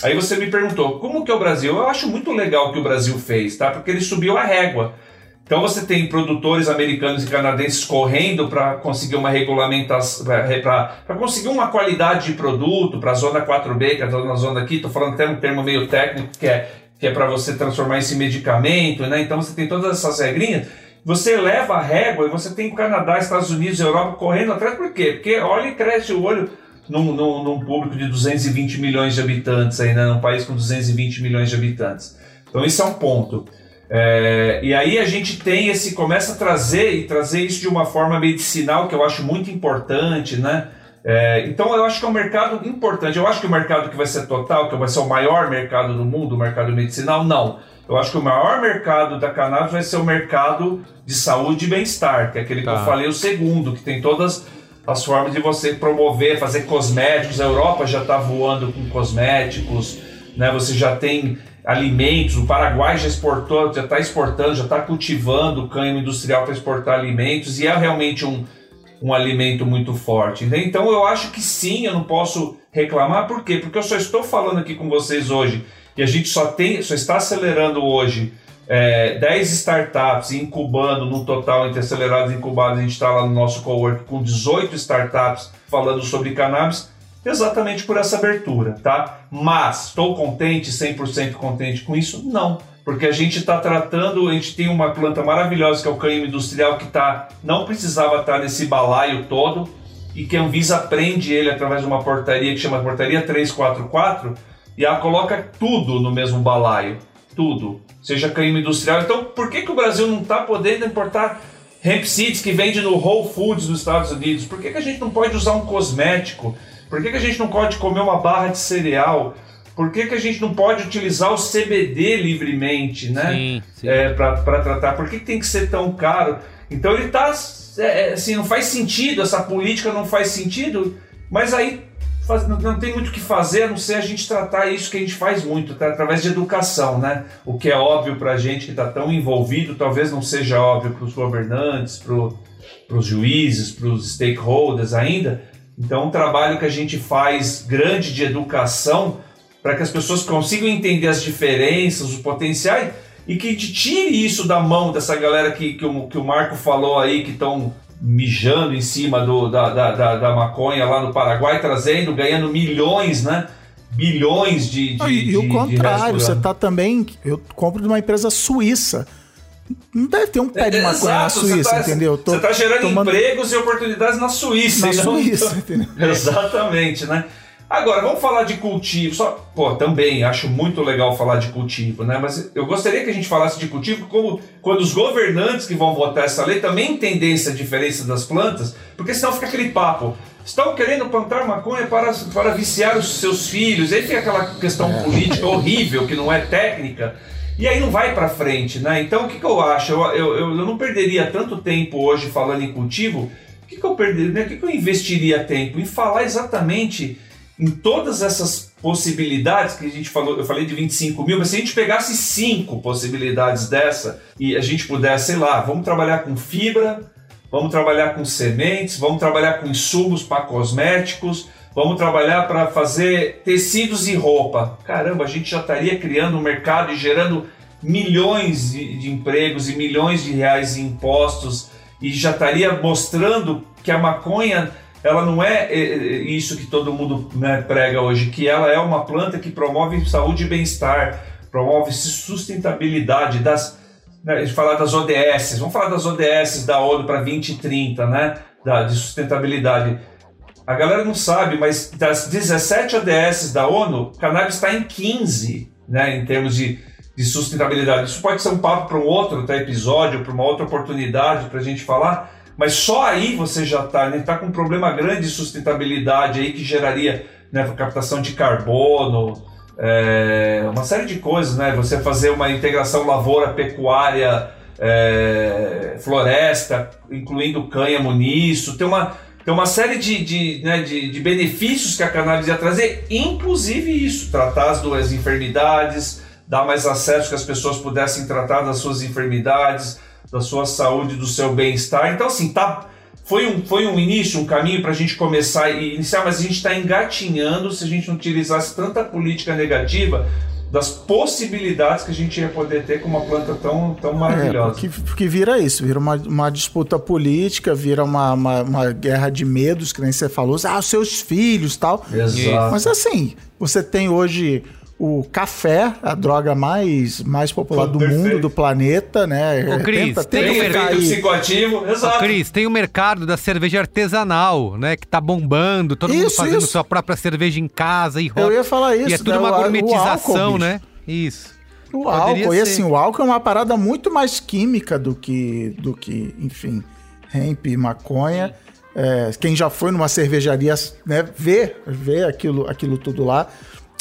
aí você me perguntou, como que é o Brasil? Eu acho muito legal o que o Brasil fez, tá? Porque ele subiu a régua. Então você tem produtores americanos e canadenses correndo para conseguir uma regulamentação, para conseguir uma qualidade de produto para a zona 4B, que é a zona, aqui, estou falando até um termo meio técnico, que é, que é para você transformar esse medicamento, né? Então você tem todas essas regrinhas. Você leva a régua e você tem Canadá, Estados Unidos, Europa correndo atrás, por quê? Porque olha e cresce o olho num, num, num público de 220 milhões de habitantes, aí, né? num país com 220 milhões de habitantes. Então, esse é um ponto. É, e aí a gente tem esse, começa a trazer e trazer isso de uma forma medicinal que eu acho muito importante, né? É, então eu acho que é um mercado importante. Eu acho que o mercado que vai ser total, que vai ser o maior mercado do mundo, o mercado medicinal, não. Eu acho que o maior mercado da cannabis vai ser o mercado de saúde e bem-estar, que é aquele tá. que eu tá. falei, o segundo, que tem todas as formas de você promover, fazer cosméticos. A Europa já está voando com cosméticos, né? Você já tem alimentos. O Paraguai já exportou, já está exportando, já está cultivando cânhamo industrial para exportar alimentos e é realmente um, um alimento muito forte. Então eu acho que sim, eu não posso reclamar. Por quê? Porque eu só estou falando aqui com vocês hoje e a gente só tem, só está acelerando hoje é, 10 startups incubando no total entre acelerados e incubados. A gente está lá no nosso cowork com 18 startups falando sobre cannabis exatamente por essa abertura, tá? Mas estou contente, 100% contente com isso? Não, porque a gente está tratando, a gente tem uma planta maravilhosa que é o cânhamo industrial que tá, não precisava estar tá nesse balaio todo e que a Anvisa prende ele através de uma portaria que chama Portaria 344 e ela coloca tudo no mesmo balaio, tudo, seja cânhamo industrial. Então, por que, que o Brasil não está podendo importar hemp seeds que vende no Whole Foods dos Estados Unidos? Por que, que a gente não pode usar um cosmético? Por que, que a gente não pode comer uma barra de cereal? Por que, que a gente não pode utilizar o CBD livremente, né? Sim, sim. É, para tratar? Por que, que tem que ser tão caro? Então ele está é, é, assim, não faz sentido, essa política não faz sentido, mas aí faz, não, não, tem muito o que fazer a não ser a gente tratar isso que a gente faz muito, tá? através de educação, né? O que é óbvio para a gente que está tão envolvido, talvez não seja óbvio para os governantes, para os juízes, para os stakeholders ainda, então, um trabalho que a gente faz grande de educação para que as pessoas consigam entender as diferenças, os potenciais e que tire isso da mão dessa galera que, que, o, que o Marco falou aí, que estão mijando em cima do, da, da, da, da, maconha lá no Paraguai, trazendo, ganhando milhões, né? Bilhões de. de e, e o contrário, você está também. Eu compro de uma empresa suíça não deve ter um pé de maconha é, na Suíça, tá, entendeu? Tô, você está gerando tomando... empregos e oportunidades na Suíça. Na então, Suíça, entendeu? Exatamente, né? Agora, vamos falar de cultivo. Só, pô, também acho muito legal falar de cultivo, né? Mas eu gostaria que a gente falasse de cultivo como quando os governantes que vão votar essa lei também entendem essa diferença das plantas, porque senão fica aquele papo. Estão querendo plantar maconha para, para viciar os seus filhos. Aí fica aquela questão é. política horrível, que não é técnica. E aí não vai para frente, né? Então o que, que eu acho? Eu, eu, eu não perderia tanto tempo hoje falando em cultivo. O que, que eu perderia? Né? O que, que eu investiria tempo? Em falar exatamente em todas essas possibilidades que a gente falou, eu falei de 25 mil, mas se a gente pegasse cinco possibilidades dessa e a gente pudesse, sei lá, vamos trabalhar com fibra, vamos trabalhar com sementes, vamos trabalhar com insumos para cosméticos, Vamos trabalhar para fazer tecidos e roupa. Caramba, a gente já estaria criando um mercado e gerando milhões de, empregos e milhões de reais em impostos e já estaria mostrando que a maconha ela não é, é, é isso que todo mundo né, prega hoje, que ela é uma planta que promove saúde e bem-estar, promove sustentabilidade das né, falar das ODS, vamos falar das ODS da ONU para 2030, né, da, de sustentabilidade a galera não sabe, mas das 17 ODS da ONU, o cannabis está em 15, né, em termos de, de sustentabilidade. Isso pode ser um papo para um outro tá, episódio, para uma outra oportunidade para a gente falar, mas só aí você já está, né, tá com um problema grande de sustentabilidade aí que geraria né, captação de carbono, é, uma série de coisas, né? Você fazer uma integração lavoura, pecuária, é, floresta, incluindo cânhamo nisso, tem uma, tem uma série de, de, né, de, de benefícios que a cannabis ia trazer, inclusive isso, tratar as duas enfermidades, dar mais acesso que as pessoas pudessem tratar das suas enfermidades, da sua saúde, do seu bem-estar. Então, assim, tá foi um, foi um início, um caminho para a gente começar e iniciar, mas a gente está engatinhando se a gente não utilizasse tanta política negativa das possibilidades que a gente ia poder ter com uma planta tão, tão maravilhosa. É, porque, porque vira isso, vira uma, uma disputa política, vira uma, uma, uma, guerra de medos, que nem você falou, ah, os seus filhos tal. Exato. Mas assim, você tem hoje o café, a droga mais, mais popular do Perfeito. mundo, do planeta, né? Ô, Cris, tenta, tem tenta efeito psicoativo, exato. Ô, Cris, tem o mercado da cerveja artesanal, né? Que tá bombando, todo isso, mundo fazendo isso. sua própria cerveja em casa e Eu ia falar isso. E é tudo né? uma gourmetização, álcool, né? Isso. O Poderia álcool, ser. e assim, o álcool é uma parada muito mais química do que, do que enfim, hemp, maconha. É, quem já foi numa cervejaria, né, vê, vê aquilo, aquilo tudo lá.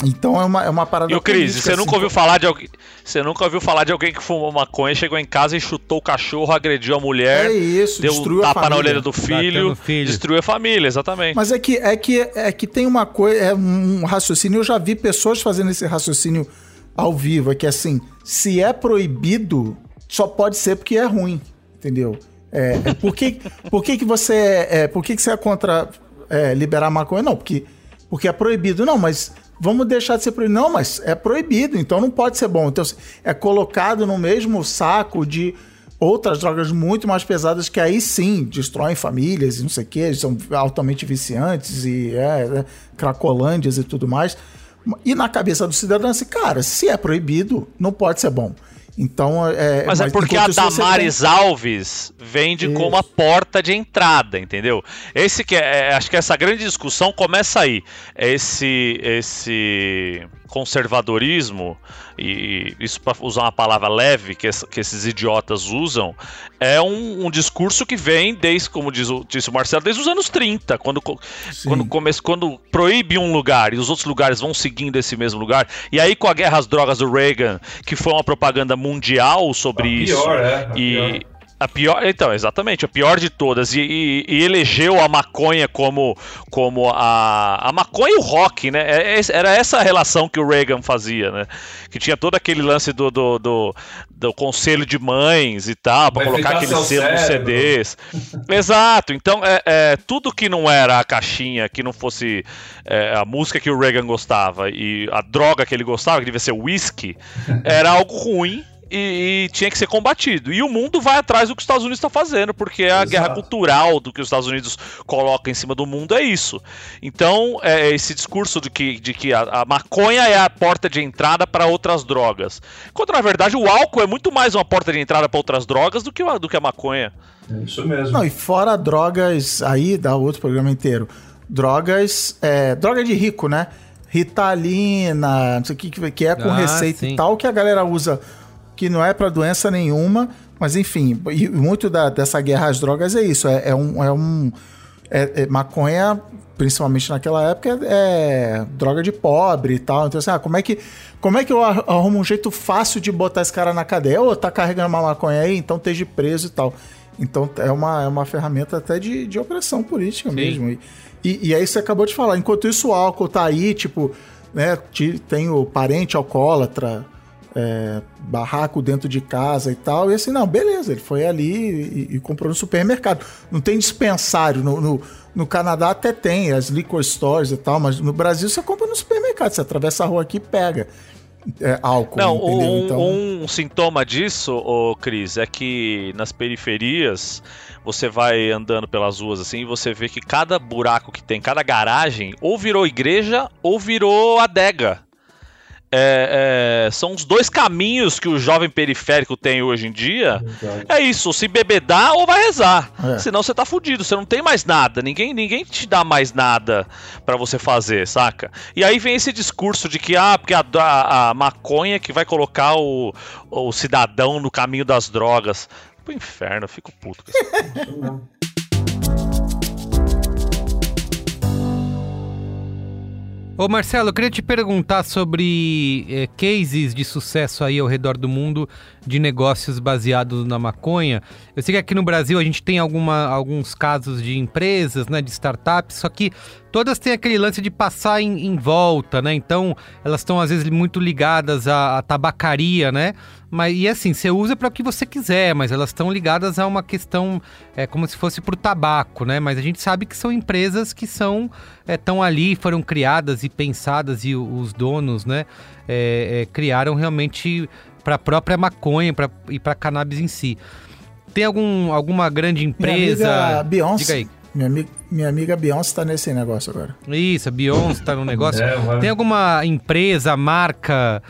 Então é uma, é uma parada. E o Cris, você assim, nunca ouviu falar de alguém. Você nunca ouviu falar de alguém que fumou maconha, chegou em casa e chutou o cachorro, agrediu a mulher. É isso, deu um tapa na orelha do filho, filho, destruiu a família, exatamente. Mas é que é que é que tem uma coisa, é um raciocínio, eu já vi pessoas fazendo esse raciocínio ao vivo, é que assim, se é proibido, só pode ser porque é ruim, entendeu? É, é por que, por que, que você é, é por que, que você é contra é, liberar maconha? Não, porque porque é proibido. Não, mas vamos deixar de ser proibido. Não, mas é proibido, então não pode ser bom. Então assim, é colocado no mesmo saco de outras drogas muito mais pesadas que aí sim destroem famílias e não sei o que, são altamente viciantes e é, é, cracolândias e tudo mais. E na cabeça do cidadão, assim, cara, se é proibido, não pode ser bom. Então, é, mas, é mas é porque a Damares tem... Alves vende Isso. como a porta de entrada, entendeu? Esse que é, é, acho que essa grande discussão começa aí. Esse esse conservadorismo e isso para usar uma palavra leve que, que esses idiotas usam é um, um, discurso que vem desde como diz o, disse o Marcelo desde os anos 30 quando quando começa quando proíbe um lugar e os outros lugares vão seguindo esse mesmo lugar. E aí com a guerra às drogas do Reagan que foi uma propaganda mundial sobre a isso pior, é, e pior a pior, então, exatamente, a pior de todas. E, e, e, elegeu a maconha como, como a, a maconha e o rock, né? É, é, era essa a relação que o Reagan fazia, né? Que tinha todo aquele lance do, do, do, do conselho de mães e tal, para colocar aquele selo nos CDs. Exato, então é, é, tudo que não era a caixinha, que não fosse é, a música que o Reagan gostava e a droga que ele gostava, que devia ser whisky, era algo ruim e, e, tinha que ser combatido. E o mundo vai atrás do que os Estados Unidos está fazendo, porque a Exato. guerra cultural do que os Estados Unidos coloca em cima do mundo é isso. Então, é esse discurso de que, de que a, a maconha é a porta de entrada para outras drogas. Quando na verdade o álcool é muito mais uma porta de entrada para outras drogas do que, a, do que a maconha. É isso mesmo. Não, e fora drogas, aí dá outro programa inteiro. Drogas, é, droga de rico, né? Ritalina, não sei o que, que é com ah, receita sim. e tal, que a galera usa que não é para doença nenhuma, mas enfim, e muito da, dessa guerra às drogas é isso, é, é um, é um é, é, maconha, principalmente naquela época, é, é, droga de pobre e tal. Então, assim, ah, como é que como é que eu arrumo um jeito fácil de botar esse cara na cadeia? Ou tá carregando uma maconha aí, então esteja preso e tal. Então é uma, é uma ferramenta até de, de opressão política Sim. mesmo. E, e, e aí você acabou de falar, enquanto isso o álcool tá aí, tipo, né, tem o parente alcoólatra, é, barraco dentro de casa e tal. E assim, não, beleza, ele foi ali e, e comprou no supermercado. Não tem dispensário. No, no, no, Canadá até tem as liquor stores e tal, mas no Brasil você compra no supermercado. Você atravessa a rua aqui e pega. É, álcool. Não, um, então... um, sintoma disso, ô Cris, é que nas periferias você vai andando pelas ruas assim e você vê que cada buraco que tem, cada garagem, ou virou igreja ou virou adega. É, é, são os dois caminhos que o jovem periférico tem hoje em dia. É isso, se bebedar ou vai rezar. É. Senão você tá fudido, você não tem mais nada. Ninguém, ninguém te dá mais nada para você fazer, saca? E aí vem esse discurso de que, ah, porque a, a, a maconha que vai colocar o, o cidadão no caminho das drogas. Pro inferno, eu fico puto com isso. Ô Marcelo, eu queria te perguntar sobre eh, cases de sucesso aí ao redor do mundo de negócios baseados na maconha. Eu sei que aqui no Brasil a gente tem alguma, alguns casos de empresas, né, de startups, só que todas têm aquele lance de passar em, em volta, né? Então elas estão às vezes muito ligadas à, à tabacaria, né? Mas, e assim, você usa para o que você quiser, mas elas estão ligadas a uma questão, é como se fosse para o tabaco, né? Mas a gente sabe que são empresas que são, estão é, ali, foram criadas e pensadas, e os donos, né, é, é, criaram realmente para a própria maconha pra, e para cannabis em si. Tem algum, alguma grande empresa. Minha amiga Beyoncé. Minha amiga, minha amiga Beyoncé está nesse negócio agora. Isso, a Beyoncé está no negócio. é, Tem alguma empresa, marca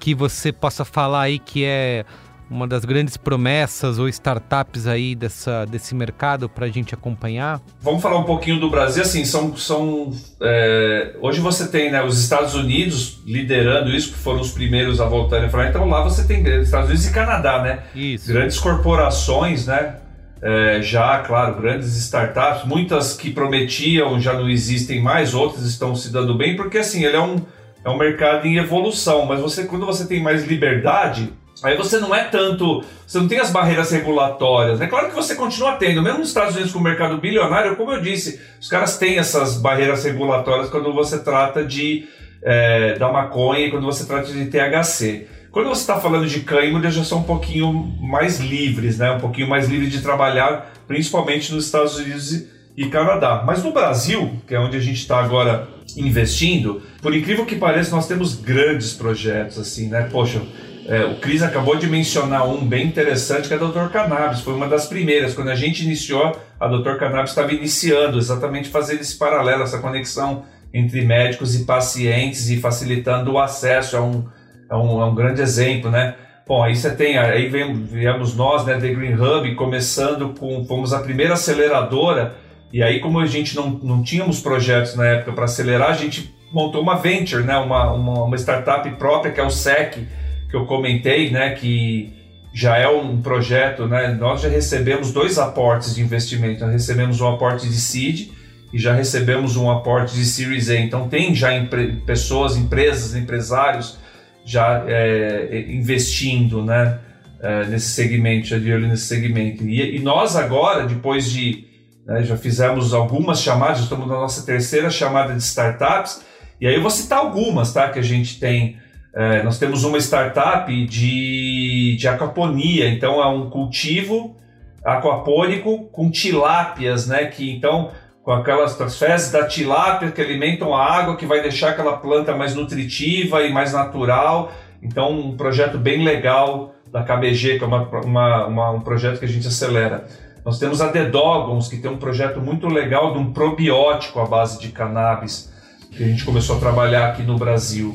que você possa falar aí que é uma das grandes promessas ou startups aí dessa, desse mercado para a gente acompanhar? Vamos falar um pouquinho do Brasil. Assim, são, são é, hoje você tem né, os Estados Unidos liderando isso, que foram os primeiros a voltarem a falar. Então lá você tem Estados Unidos e Canadá, né? Isso. Grandes corporações, né? É, já, claro, grandes startups, muitas que prometiam já não existem mais, outras estão se dando bem, porque assim, ele é um é um mercado em evolução, mas você quando você tem mais liberdade, aí você não é tanto, você não tem as barreiras regulatórias. É claro que você continua tendo, mesmo nos Estados Unidos com o mercado bilionário, como eu disse, os caras têm essas barreiras regulatórias quando você trata de é, da maconha e quando você trata de THC. Quando você está falando de cânhamo, já são um pouquinho mais livres, né? Um pouquinho mais livres de trabalhar, principalmente nos Estados Unidos e Canadá. Mas no Brasil, que é onde a gente está agora investindo, por incrível que pareça, nós temos grandes projetos, assim, né? Poxa, é, o Cris acabou de mencionar um bem interessante que é a Dr. Cannabis, foi uma das primeiras. Quando a gente iniciou, a Dr. Cannabis estava iniciando exatamente fazendo esse paralelo, essa conexão entre médicos e pacientes e facilitando o acesso. É um, é um, é um grande exemplo, né? Bom, aí você tem, aí viemos nós, né, The Green Hub, começando com, fomos a primeira aceleradora e aí, como a gente não, não tínhamos projetos na época para acelerar, a gente montou uma venture, né? uma, uma, uma, startup própria, que é o SEC, que eu comentei, né? que já é um projeto. Né? Nós já recebemos dois aportes de investimento. Nós recebemos um aporte de seed e já recebemos um aporte de Series A. Então, tem já empre pessoas, empresas, empresários já é, investindo né? É, nesse segmento, já de olho nesse segmento. E, e nós agora, depois de né? Já fizemos algumas chamadas, estamos na nossa terceira chamada de startups. E aí eu vou citar algumas tá, que a gente tem. É, nós temos uma startup de, de aquaponia, então é um cultivo aquapônico com tilápias, né? Que então com aquelas fezes da tilápia que alimentam a água, que vai deixar aquela planta mais nutritiva e mais natural. Então, um projeto bem legal da KBG, que é uma, uma, uma, um projeto que a gente acelera. Nós temos a The Dogons, que tem um projeto muito legal de um probiótico à base de cannabis, que a gente começou a trabalhar aqui no Brasil.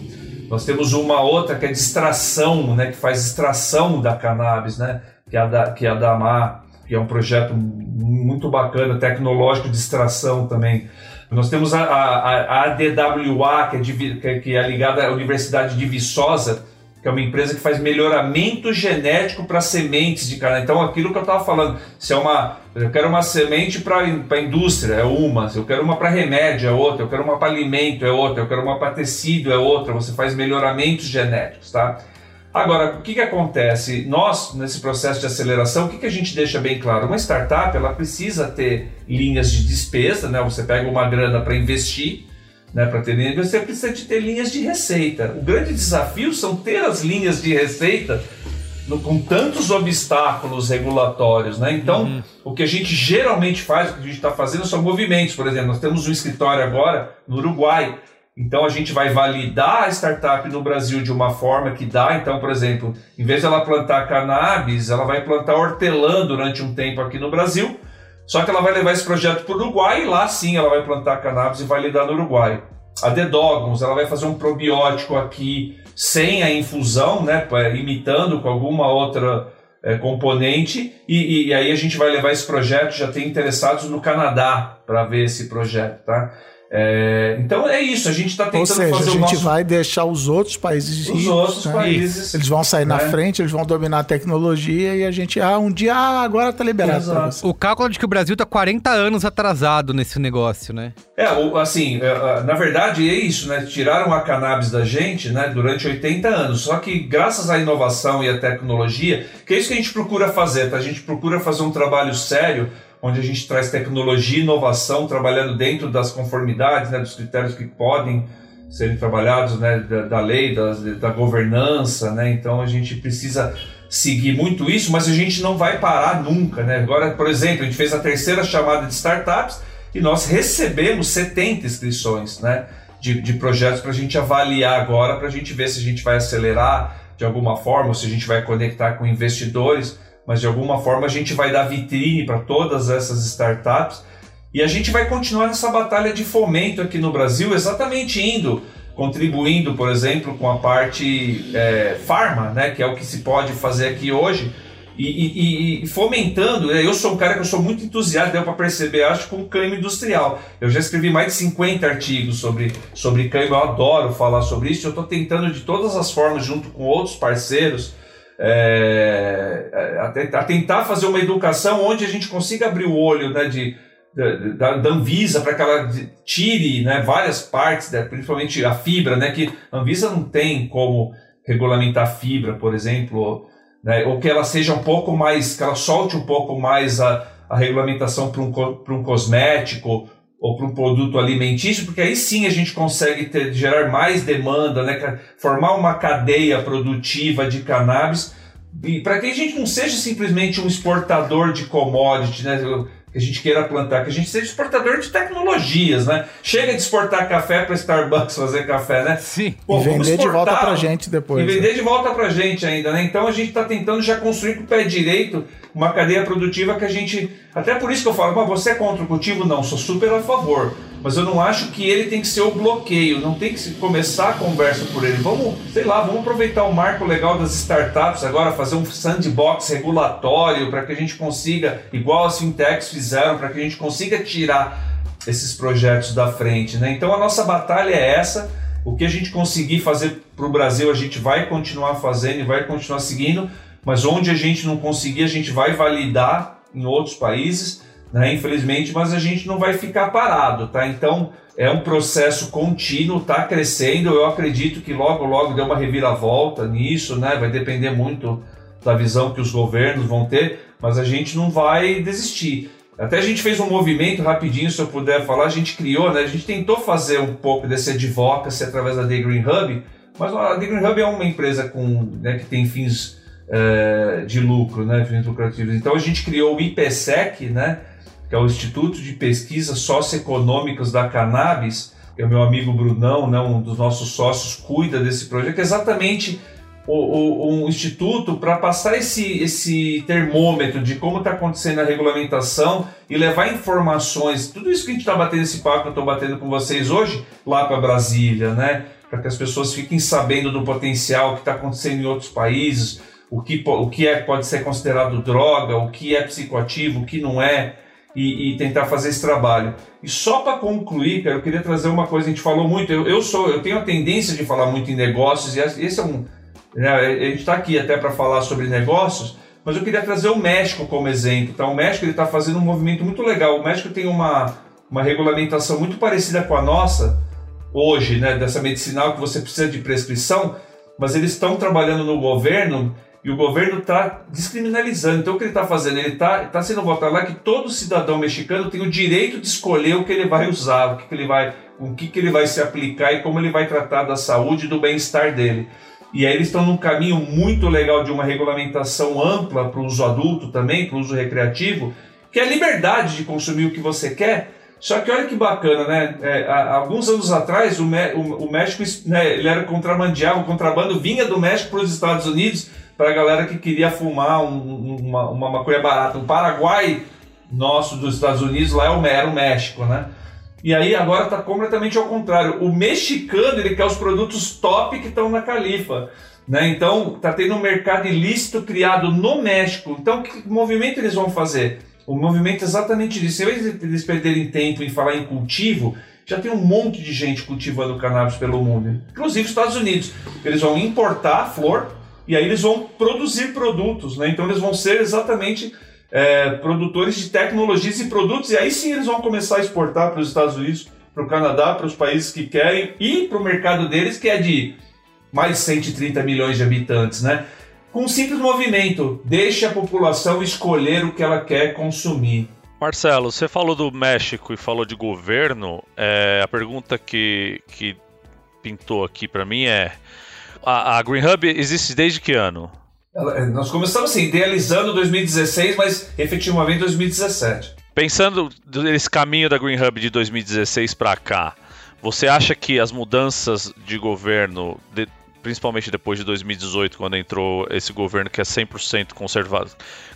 Nós temos uma outra que é de extração, né, que faz extração da cannabis, né, que é a da, que é a da Amar, que é um projeto muito bacana, tecnológico de extração também. Nós temos a, a, a ADWA, que é, de, que é ligada à Universidade de Viçosa, que é uma empresa que faz melhoramento genético para sementes de cana. Então, aquilo que eu estava falando, se é uma, eu quero uma semente para a indústria, é uma, se eu quero uma para remédio, é outra, eu quero uma para alimento, é outra, eu quero uma para tecido, é outra. Você faz melhoramentos genéticos, tá? Agora, o que, que acontece? Nós, nesse processo de aceleração, o que, que a gente deixa bem claro? Uma startup, ela precisa ter linhas de despesa, né? Você pega uma grana para investir, né, para ter linha, você precisa de ter linhas de receita. O grande desafio são ter as linhas de receita no, com tantos obstáculos regulatórios. Né? Então, uhum. o que a gente geralmente faz, o que a gente está fazendo são movimentos. Por exemplo, nós temos um escritório agora no Uruguai. Então a gente vai validar a startup no Brasil de uma forma que dá. Então, por exemplo, em vez de ela plantar cannabis, ela vai plantar hortelã durante um tempo aqui no Brasil só que ela vai levar esse projeto para o Uruguai e lá sim ela vai plantar cannabis e vai lidar no Uruguai. A The Dogons, ela vai fazer um probiótico aqui sem a infusão, né, imitando com alguma outra é, componente, e, e, e, aí a gente vai levar esse projeto, já tem interessados no Canadá para ver esse projeto, tá? É, então é isso, a gente está tentando Ou seja, fazer a gente nosso... vai deixar os outros países Os ricos, outros né? países. Eles vão sair na né? frente, eles vão dominar a tecnologia e a gente, ah, um dia, ah, agora tá liberado pra Exato. você. O cálculo é de que o Brasil tá 40 anos atrasado nesse negócio, né? É, o- assim, é, é, na verdade é isso, né? Tiraram a cannabis da gente, né, durante 80 anos. Só que graças à inovação e à tecnologia, que é isso que a gente procura fazer, tá? A gente procura fazer um trabalho sério, onde a gente traz tecnologia e inovação, trabalhando dentro das conformidades, né, dos critérios que podem serem trabalhados, né, da, da lei, das- da, governança, né? Então a gente precisa seguir muito isso, mas a gente não vai parar nunca, né? Agora, por exemplo, a gente fez a terceira chamada de startups e nós recebemos 70 inscrições, né? De, de projetos para a gente avaliar agora, para a gente ver se a gente vai acelerar de alguma forma, ou se a gente vai conectar com investidores, mas de alguma forma a gente vai dar vitrine para todas essas startups e a gente vai continuar nessa batalha de fomento aqui no Brasil, exatamente indo, contribuindo, por exemplo, com a parte é, farma, né, que é o que se pode fazer aqui hoje, e, e- e fomentando. né, Eu sou um cara que eu sou muito entusiasta, deu para perceber, acho, com cânhamo industrial. Eu já escrevi mais de 50 artigos sobre, sobre cânhamo, eu adoro falar sobre isso. Eu estou tentando de todas as formas, junto com outros parceiros, é, a, te- a tentar fazer uma educação onde a gente consiga abrir o olho né, de, da, da, Anvisa para que ela tire né, várias partes, né, principalmente a fibra, né, que a Anvisa não tem como regulamentar fibra, por exemplo, né, ou que ela seja um pouco mais, que ela solte um pouco mais a, a regulamentação para um, um cosmético ou para um produto alimentício, porque aí sim a gente consegue ter, gerar mais demanda, né, formar uma cadeia produtiva de cannabis para que a gente não seja simplesmente um exportador de commodity, né? Que a gente queira plantar, que a gente seja exportador de tecnologias, né? Chega de exportar café para Starbucks fazer café, né? Sim. Pô, e vender de volta pra gente depois. E né? vender de volta pra gente ainda, né? Então a gente está tentando já construir com o pé direito uma cadeia produtiva que a gente. Até por isso que eu falo, mas você é contra o cultivo? Não, sou super a favor. Mas eu não acho que ele tem que ser o bloqueio, não tem que começar a conversa por ele. Vamos, sei lá, vamos aproveitar o marco legal das startups agora, fazer um sandbox regulatório para que a gente consiga, igual as fintechs fizeram, para que a gente consiga tirar esses projetos da frente, né? Então a nossa batalha é essa. O que a gente conseguir fazer para o Brasil, a gente vai continuar fazendo e vai continuar seguindo, mas onde a gente não conseguir, a gente vai validar em outros países, né? Infelizmente, mas a gente não vai ficar parado, tá? Então é um processo contínuo, tá crescendo. Eu acredito que logo, logo dê uma reviravolta nisso, né? Vai depender muito da visão que os governos vão ter, mas a gente não vai desistir. Até a gente fez um movimento rapidinho, se eu puder falar, a gente criou, né? A gente tentou fazer um pouco desse advocacy através da The Green Hub, mas a The Green Hub é uma empresa com, né, que tem fins eh, de lucro, né? Fins lucrativos. Então a gente criou o IPSEC, né? Que é o Instituto de Pesquisas Socioeconômicas da Cannabis, que é o meu amigo Brunão, né? Um dos nossos sócios, cuida desse projeto, é exatamente o, o- um instituto para passar esse, esse termômetro de como está acontecendo a regulamentação e levar informações, tudo isso que a gente está batendo esse papo, eu estou batendo com vocês hoje, lá para Brasília, né? Para que as pessoas fiquem sabendo do potencial que está acontecendo em outros países, o que, o que é, pode ser considerado droga, o que é psicoativo, o que não é, e, e tentar fazer esse trabalho. E só para concluir, cara, eu queria trazer uma coisa, a gente falou muito, eu, eu sou, eu tenho a tendência de falar muito em negócios, e esse é um né, A gente está aqui até para falar sobre negócios, mas eu queria trazer o México como exemplo. Então, o México está fazendo um movimento muito legal. O México tem uma, uma regulamentação muito parecida com a nossa hoje, né, dessa medicinal que você precisa de prescrição, mas eles estão trabalhando no governo e o governo está descriminalizando. Então, o que ele está fazendo? Ele está tá sendo votado lá que todo cidadão mexicano tem o direito de escolher o que ele vai usar, o que, que ele vai, o que, que ele vai se aplicar e como ele vai tratar da saúde e do bem-estar dele. E aí eles estão num caminho muito legal de uma regulamentação ampla para o uso adulto também, para o uso recreativo, que é a liberdade de consumir o que você quer. Só que olha que bacana, né? É, há, alguns anos atrás, o, o- o México né, ele era contrabandeava, o contrabando vinha do México para os Estados Unidos para a galera que queria fumar um- um- uma, uma maconha barata. O Paraguai nosso dos Estados Unidos lá é o, era o México, né? E aí agora está completamente ao contrário. O mexicano ele quer os produtos top que estão na Califa. Né? Então está tendo um mercado ilícito criado no México. Então que movimento eles vão fazer? O movimento é exatamente disso. Em vez de eles perderem tempo em falar em cultivo, já tem um monte de gente cultivando cannabis pelo mundo, inclusive os Estados Unidos. Eles vão importar a flor e aí eles vão produzir produtos, né? Então eles vão ser exatamente é, produtores de tecnologias e produtos, e aí sim eles vão começar a exportar para os Estados Unidos, para o Canadá, para os países que querem e para o mercado deles, que é de mais de 130 milhões de habitantes, né? Com um simples movimento, deixe a população escolher o que ela quer consumir. Marcelo, você falou do México e falou de governo. É, a pergunta que, que pintou aqui para mim é: a, a Green Hub existe desde que ano? É, nós começamos assim, idealizando 2016, mas efetivamente 2017. Pensando nesse caminho da Green Hub de 2016 para cá, você acha que as mudanças de governo, de, principalmente depois de 2018, quando entrou esse governo que é 100% conserva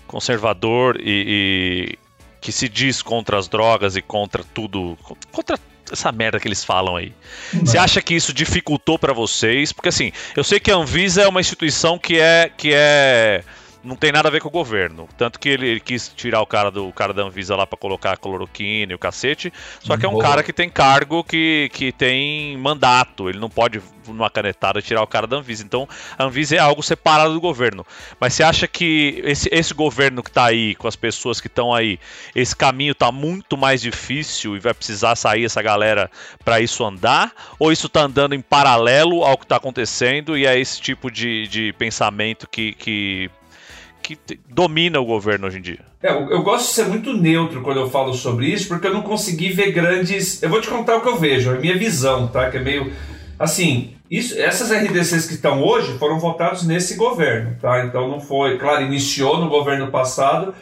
conservador e, e, que se diz contra as drogas e contra tudo, contra essa merda que eles falam aí. Você acha que isso dificultou para vocês? Porque assim, eu sei que a Anvisa é uma instituição que é que é não tem nada a ver com o governo. Tanto que ele, ele quis tirar o cara do o cara da Anvisa lá para colocar a cloroquina e o cacete. Só que é um Boa. cara que tem cargo que, que tem mandato. Ele não pode, numa canetada, tirar o cara da Anvisa. Então, a Anvisa é algo separado do governo. Mas você acha que esse, esse governo que tá aí, com as pessoas que estão aí, esse caminho tá muito mais difícil e vai precisar sair essa galera para isso andar? Ou isso tá andando em paralelo ao que tá acontecendo e é esse tipo de, de pensamento que, que que domina o governo hoje em dia. É, eu, gosto de ser muito neutro quando eu falo sobre isso, porque eu não consegui ver grandes. Eu vou te contar o que eu vejo, a minha visão, tá? Que é meio. Assim, isso, essas RDCs que estão hoje foram votados nesse governo, tá? Então não foi. Claro, iniciou no governo passado.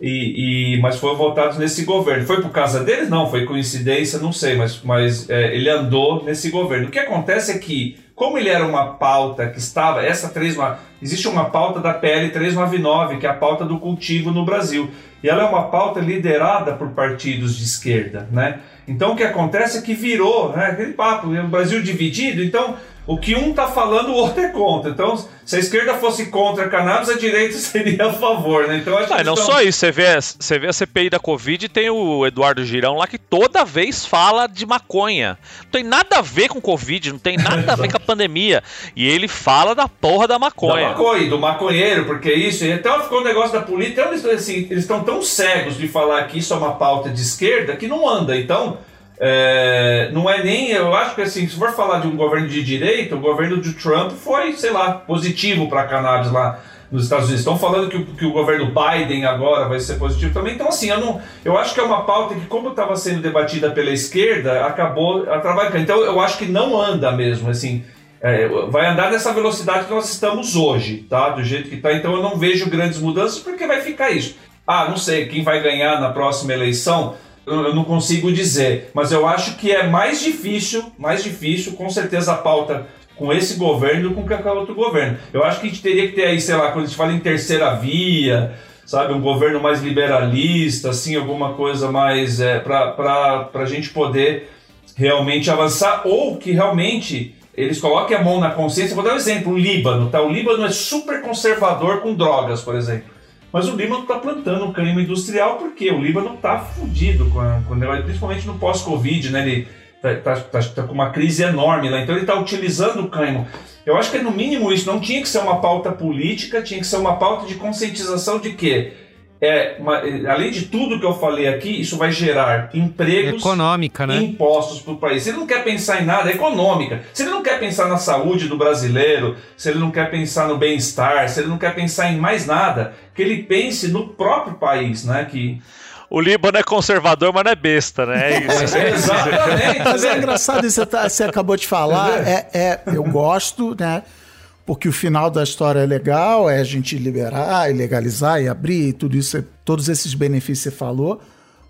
E, e, mas foram votados nesse governo. Foi por causa deles? Não, foi coincidência, não sei, mas, mas é, ele andou nesse governo. O que acontece é que como ele era uma pauta que estava, essa 3, existe uma pauta da PL 399, que é a pauta do cultivo no Brasil. E ela é uma pauta liderada por partidos de esquerda, né? Então o que acontece é que virou, né, aquele papo, o Brasil dividido, então o que um está falando, o outro é contra. Então, se a esquerda fosse contra a cannabis, a direita seria a favor, né? Então, acho ah, não só isso, você vê, você vê a CPI da Covid e tem o Eduardo Girão lá que toda vez fala de maconha. Não tem nada a ver com Covid, não tem nada a ver com a pandemia. E ele fala da porra da maconha. Da maconha, do maconheiro, porque isso. E então ficou o um negócio da política. Então, eles, assim, eles estão tão cegos de falar que isso é uma pauta de esquerda que não anda. Então é, não é nem, eu acho que assim, se for falar de um governo de direita, o governo de Trump foi, sei lá, positivo para cannabis lá nos Estados Unidos. Estão falando que, que, o governo Biden agora vai ser positivo também. Então, assim, eu, não, eu acho que é uma pauta que, como estava sendo debatida pela esquerda, acabou atravancando. Então, eu acho que não anda mesmo, assim. É, vai andar nessa velocidade que nós estamos hoje, tá? Do jeito que está. Então, eu não vejo grandes mudanças, porque vai ficar isso. Ah, não sei, quem vai ganhar na próxima eleição eu não consigo dizer, mas eu acho que é mais difícil, mais difícil, com certeza a pauta com esse governo do que com qualquer outro governo. Eu acho que a gente teria que ter aí, sei lá, quando a gente fala em terceira via, sabe, um governo mais liberalista, assim, alguma coisa mais é, para a gente poder realmente avançar, ou que realmente eles coloquem a mão na consciência. Vou dar um exemplo: o Líbano, tá? O Líbano é super conservador com drogas, por exemplo. Mas o Líbano está plantando um cânimo industrial porque o Líbano está fudido com, a, com o principalmente no pós-Covid, né? Ele está tá, tá, tá, com uma crise enorme lá, então ele está utilizando o cânimo. Eu acho que no mínimo isso não tinha que ser uma pauta política, tinha que ser uma pauta de conscientização de que é, uma, além de tudo que eu falei aqui, isso vai gerar empregos econômica, né? impostos para o país. Se ele não quer pensar em nada, é econômica. Se ele não quer pensar na saúde do brasileiro, se ele não quer pensar no bem-estar, se ele não quer pensar em mais nada, que ele pense no próprio país, né? Que o Líbano é conservador, mas não é besta, né? É isso. é, exatamente. Mas é engraçado isso que você acabou de falar. É, é, eu gosto, né? Porque o final da história é legal, é a gente liberar e legalizar e abrir e tudo isso, todos esses benefícios que você falou,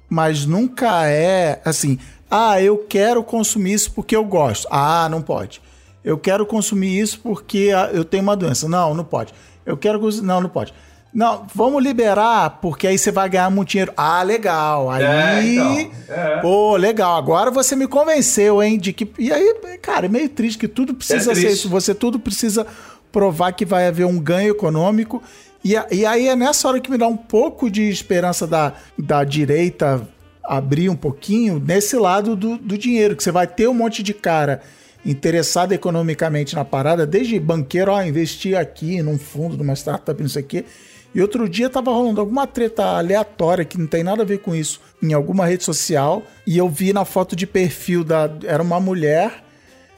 mas nunca é assim, ah, eu quero consumir isso porque eu gosto. Ah, não pode. Eu quero consumir isso porque eu tenho uma doença. Não, não pode. Eu quero não, não pode. Não, vamos liberar, porque aí você vai ganhar muito dinheiro. Ah, legal. Aí. É, então, é. Pô, legal. Agora você me convenceu, hein? De que. E aí, cara, é meio triste que tudo precisa é ser isso. Você tudo precisa provar que vai haver um ganho econômico. E, e aí é nessa hora que me dá um pouco de esperança da, da direita abrir um pouquinho nesse lado do, do dinheiro, que você vai ter um monte de cara interessado economicamente na parada, desde banqueiro, ó, investir aqui num fundo, numa startup, não sei o quê. E outro dia tava rolando alguma treta aleatória que não tem nada a ver com isso em alguma rede social. E eu vi na foto de perfil da. Era uma mulher,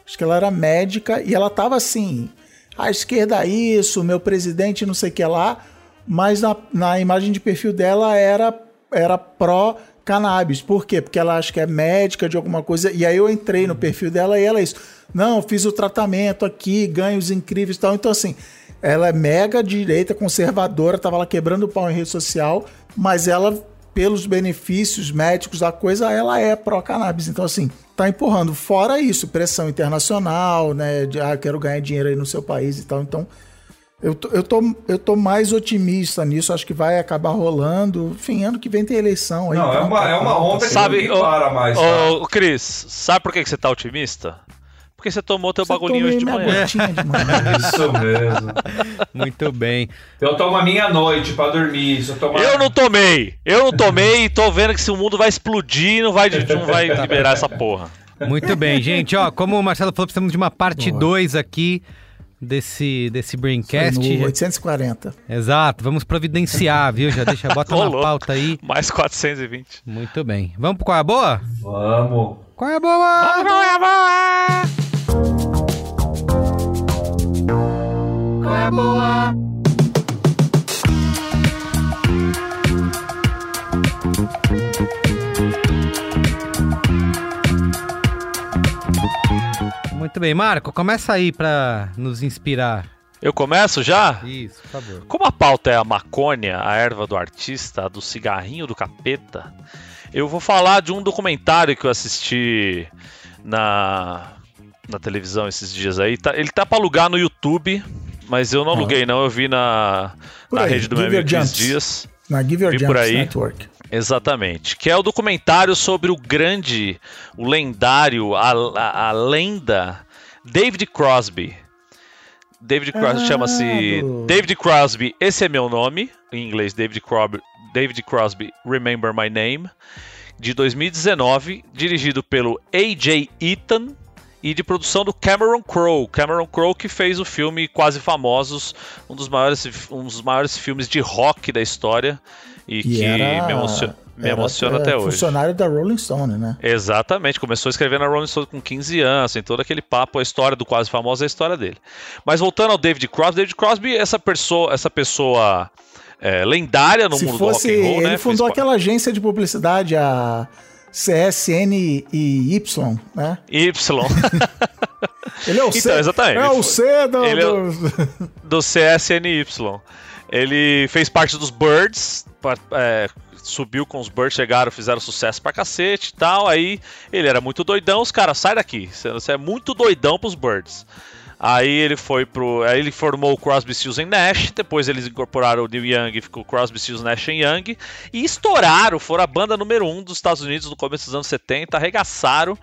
acho que ela era médica, e ela tava assim: a esquerda isso, meu presidente não sei o que lá. Mas na, na imagem de perfil dela era, era pró cannabis. Por quê? Porque ela acha que é médica de alguma coisa. E aí eu entrei no perfil dela e ela é isso. Não, fiz o tratamento aqui, ganhos incríveis e tal. Então, assim, ela é mega direita, conservadora, tava lá quebrando o pau em rede social, mas ela, pelos benefícios médicos da coisa, ela é pró-cannabis. Então, assim, tá empurrando. Fora isso, pressão internacional, né? De, ah, quero ganhar dinheiro aí no seu país e tal. Então, eu tô, eu, tô, eu tô mais otimista nisso, acho que vai acabar rolando. Enfim, ano que vem tem eleição aí. Não, é então uma, tá- é uma onda que Sabe, não para mais. tá? Ô, Cris, sabe por que que você tá otimista? Porque você tomou teu Você bagulhinho hoje de manhã. minha gotinha de manhã. Isso mesmo. Muito bem. Eu tomo a minha noite pra dormir. Se eu, tomar... Eu não tomei! Eu não tomei e tô vendo que se o mundo vai explodir, não vai, não vai liberar essa porra. Muito bem, gente. Ó, como o Marcelo falou, precisamos de uma parte Boa. 2 aqui desse, desse Braincast. no 840. Exato, vamos providenciar, viu? Já deixa, bota na pauta aí. Mais 420. Muito bem. Vamos pro Qual é a Boa? Vamos. Qual é a Boa? Qual é a boa? Qual é a Boa? Muito bem, Marco, começa aí pra nos inspirar. Eu começo já? Isso, por favor. Como a pauta é a macônia, a erva do artista, a do cigarrinho do capeta, eu vou falar de um documentário que eu assisti na, na televisão esses dias aí. Tá- ele tá pra alugar no YouTube, mas eu não Aham. aluguei não, eu vi na, Por na aí, rede do meu amigo Jumps. Dias. Na Give Your Vi por aí. Network. Exatamente. Que é o documentário sobre o grande, o lendário, a, a, a lenda David Crosby. David Crosby Ah, chama-se do- David Crosby, esse é meu nome, em inglês David Crosby, David Crosby Remember My Name, de 2019, dirigido pelo AJ Eaton e de produção do Cameron Crowe. Cameron Crowe que fez o filme Quase Famosos, um dos maiores, um dos maiores filmes de rock da história e, E que era, me, emociona, me era, emociona até hoje. funcionário da Rolling Stone, né? Exatamente, começou a escrever na Rolling Stone com 15 anos, tem todo aquele papo, a história do quase famoso é a história dele. Mas voltando ao David Crosby, David Crosby, essa pessoa, essa pessoa é, lendária no Se mundo fosse, do rock and roll, ele né? fundou Fez- aquela agência de publicidade, a CSN e Y, né? Y, Ele é o Então, C. exatamente. É o C do. Ele é o- do- do CSNY. Ele fez parte dos Birds, é, subiu com os Birds, chegaram, fizeram sucesso pra cacete e tal. Aí ele era muito doidão, os caras, sai daqui, você é muito doidão pros Birds. Aí ele foi pro. Aí ele formou o Crosby, Stills Nash. Depois eles incorporaram o Neil Young, ficou Crosby, Stills, Nash Young. E estouraram, foram a banda número um dos Estados Unidos no começo dos anos 70, arregaçaram.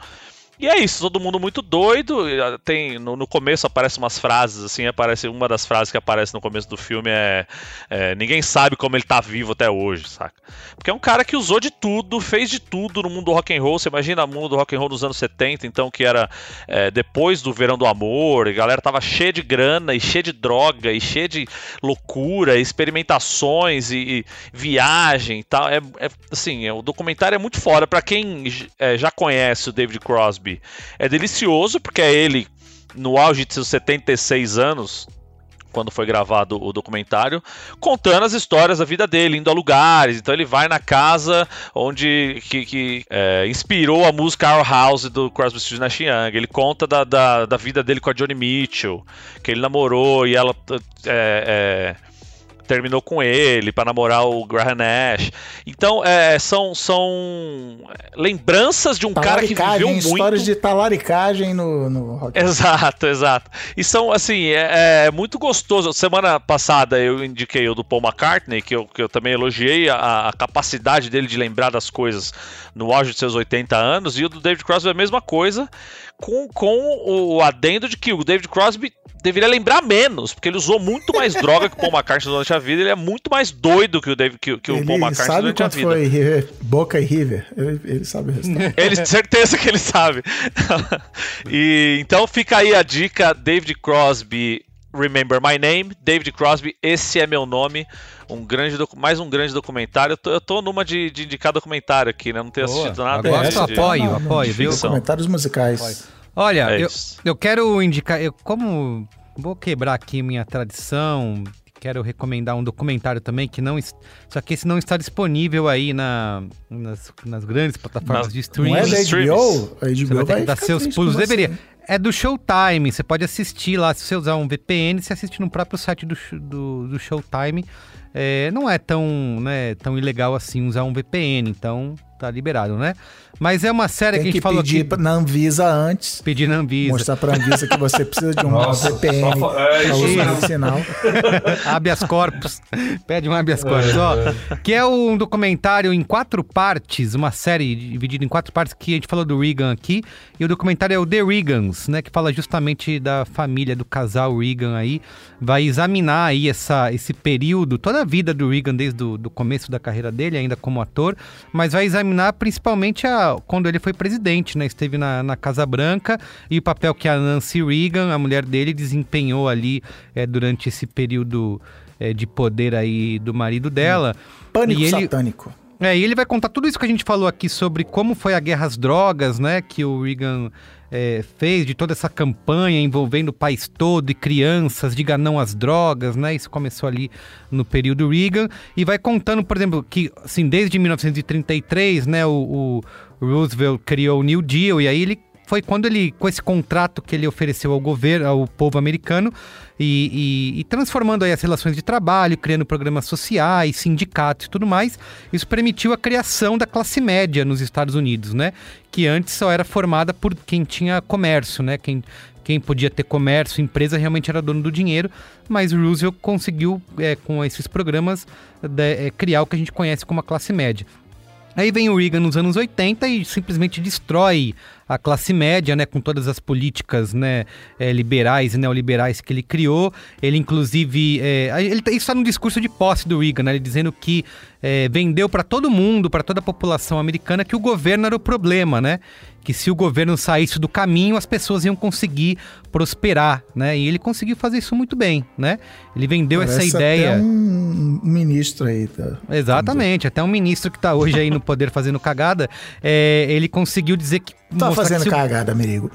E é isso, todo mundo muito doido. Tem no, no começo aparecem umas frases assim, aparece uma das frases que aparece no começo do filme é, é, ninguém sabe como ele tá vivo até hoje, saca? Porque é um cara que usou de tudo, fez de tudo no mundo do rock and roll. Você imagina o mundo do rock and roll dos anos 70, então que era é, depois do Verão do Amor, a galera tava cheia de grana e cheia de droga e cheia de loucura, experimentações e, e viagem e tal. É, é, assim, é, o documentário é muito foda para quem é, já conhece o David Crosby. É delicioso porque é ele no auge de seus 76 anos, quando foi gravado o documentário, contando as histórias da vida dele, indo a lugares. Então ele vai na casa onde que, que, é, inspirou a música Our House do Crosby, Stills Nash Young. Ele conta da, da, da, vida dele com a Johnny Mitchell, que ele namorou e ela é, é, terminou com ele para namorar o Graham Nash. Então é, são, são lembranças de um cara que viveu muito. histórias de talaricagem no, no rock. Exato, exato. E são, assim, é, é, muito gostoso. Semana passada eu indiquei o do Paul McCartney, que eu, que eu também elogiei a, a, capacidade dele de lembrar das coisas no auge de seus 80 anos, e o do David Crosby é a mesma coisa, com, com o adendo de que o David Crosby deveria lembrar menos, porque ele usou muito mais droga que o Paul McCartney durante a vida. Ele é muito mais doido que o, David, que, que o Paul McCartney sabe durante a vida. foi River, Boca e River. Ele, ele sabe o resultado. Ele, certeza que ele sabe. e então fica aí a dica: David Crosby, Remember My Name. David Crosby, esse é meu nome. Um grande mais um grande documentário. Eu tô, eu tô numa de, de indicar documentário aqui, né? Não tenho Boa. assistido nada. Eu gosto, de- apoio, apoio, de viu? ficção. Comentários musicais. Olha, É eu, eu quero indicar, eu como vou quebrar aqui minha tradição, quero recomendar um documentário também que não, só que esse não está disponível aí na, nas, nas grandes plataformas de streaming. Não é da. HBO? A HBO Você vai ter que dar seus pulos. Deveria. É do Showtime. Você pode assistir lá. Se você usar um VPN, você assiste no próprio site do, do, do Showtime. É, não é tão, né, tão ilegal assim usar um VPN. Então, tá liberado, né? Mas é uma série Tem que a que gente falou pedir aqui. na Anvisa antes. Pedir na Anvisa. Mostrar pra Anvisa que você precisa de um Nossa, VPN só é pra mesmo. medicinal. habeas corpus. Pede um habeas corpus, ó. Que é um documentário em quatro partes, uma série dividida em quatro partes que a gente falou do Reagan aqui. E o documentário é o The Reagans, né? Que fala justamente da família, do casal Reagan aí. Vai examinar aí essa, esse período, toda a vida do Reagan desde o do começo da carreira dele, ainda como ator. Mas vai examinar principalmente a, quando ele foi presidente, né? Esteve na, na Casa Branca e o papel que a Nancy Reagan, a mulher dele, desempenhou ali é, durante esse período é, de poder aí do marido dela. Pânico E ele- satânico. É, e ele vai contar tudo isso que a gente falou aqui sobre como foi a guerra às drogas, né? Que o Reagan é, fez, de toda essa campanha envolvendo o país todo e crianças, diga não às drogas, né? Isso começou ali no período Reagan. E vai contando, por exemplo, que assim, desde 1933, né? O, o Roosevelt criou o New Deal e aí ele foi quando ele, com esse contrato que ele ofereceu ao governo, ao povo americano, e, e- e transformando aí as relações de trabalho, criando programas sociais, sindicatos e tudo mais, isso permitiu a criação da classe média nos Estados Unidos, né? Que antes só era formada por quem tinha comércio, né? Quem, quem podia ter comércio, empresa, realmente era dono do dinheiro, mas Roosevelt conseguiu, é, com esses programas, de- é, criar o que a gente conhece como a classe média. Aí vem o Reagan nos anos 80 e simplesmente destrói a classe média, né, com todas as políticas, né, eh, liberais e neoliberais que ele criou. Ele, inclusive, eh, ele, isso está no discurso de posse do Reagan, né, ele dizendo que eh, vendeu para todo mundo, para toda a população americana, que o governo era o problema, né, que se o governo saísse do caminho, as pessoas iam conseguir prosperar, né, e ele conseguiu fazer isso muito bem, né. Ele vendeu essa Parece ideia. Até um, ministro aí. Tá? Exatamente, até um ministro que está hoje aí no poder fazendo cagada, é, ele conseguiu dizer que. Tá fazendo que se o- cagada, Merigo.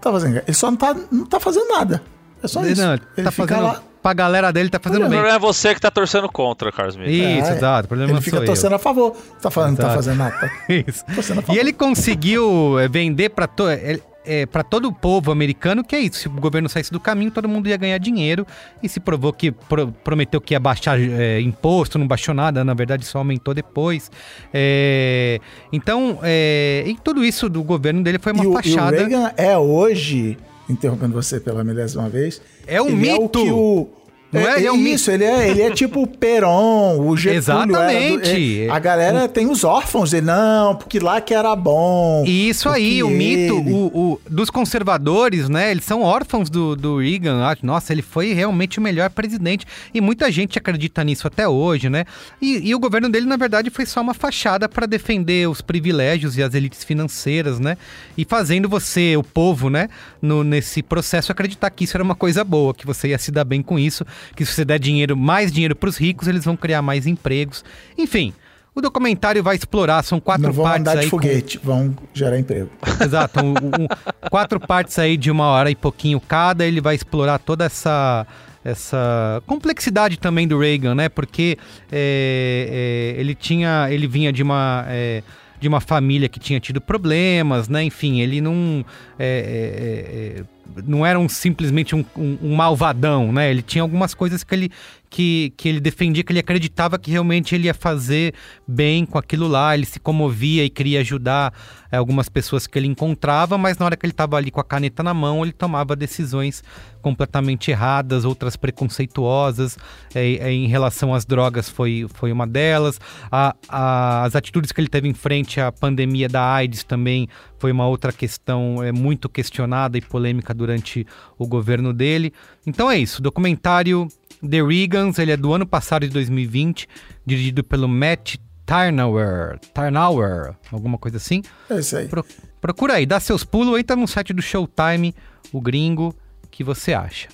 Tá fazendo cagada. Ele só não tá, não tá fazendo nada. É só isso. Não, ele tá fica fazendo. lá. Pra galera dele, tá fazendo O bem. problema é você que tá torcendo contra, Carlos Smith. Isso, É, exato. O problema Ele fica sou eu. torcendo a favor. Tá falando, não tá fazendo nada. Tá Isso. torcendo a favor. E ele conseguiu é, vender para to é, é, pra todo o povo americano que é isso. Se o governo saísse do caminho, todo mundo ia ganhar dinheiro. E se provou que pro- prometeu que ia baixar é, imposto, não baixou nada, na verdade só aumentou depois. É, então, é, e tudo isso do governo dele foi uma e, o, e o fachada. Reagan é hoje, interrompendo você pela milésima vez, É um ele É o mito. que o, Não é? Ele é um isso, ele é, ele é tipo o Peron, o Getúlio. Exatamente. do- é, a galera tem os órfãos, ele, não, porque lá que era bom. E isso aí, o mito ele- o, o- dos conservadores, né? Eles são órfãos do, do Reagan. Nossa, ele foi realmente o melhor presidente. E muita gente acredita nisso até hoje, né? E, e o governo dele, na verdade, foi só uma fachada para defender os privilégios e as elites financeiras, né? E fazendo você, o povo, né? No, nesse processo, acreditar que isso era uma coisa boa, que você ia se dar bem com isso, que se você der dinheiro, mais dinheiro para os ricos, eles vão criar mais empregos. Enfim. O documentário vai explorar, são quatro não vão partes andar de aí com- foguete, vão gerar emprego. Exato, um- um- quatro partes aí de uma hora e pouquinho cada. Ele vai explorar toda essa essa complexidade também do Reagan, né? Porque é, é, ele tinha, ele vinha de uma é, de uma família que tinha tido problemas, né? Enfim, ele não é, é, é, não era um, simplesmente um, um- um malvadão, né? Ele tinha algumas coisas que ele, que, que ele defendia, que ele acreditava que realmente ele ia fazer bem com aquilo lá. Ele se comovia e queria ajudar é, algumas pessoas que ele encontrava, mas na hora que ele estava ali com a caneta na mão, ele tomava decisões completamente erradas, outras preconceituosas. É, é, em relação às drogas foi, foi uma delas. A- a- as atitudes que ele teve em frente à pandemia da AIDS também foi uma outra questão é, muito questionada e polêmica durante o governo dele. Então é isso, o documentário The Regans, ele é do ano passado de 2020, dirigido pelo Matt Tarnauer, Tarnauer, alguma coisa assim. É isso aí. Pro, procura aí, dá seus pulos, entra no site do Showtime, o gringo, que você acha.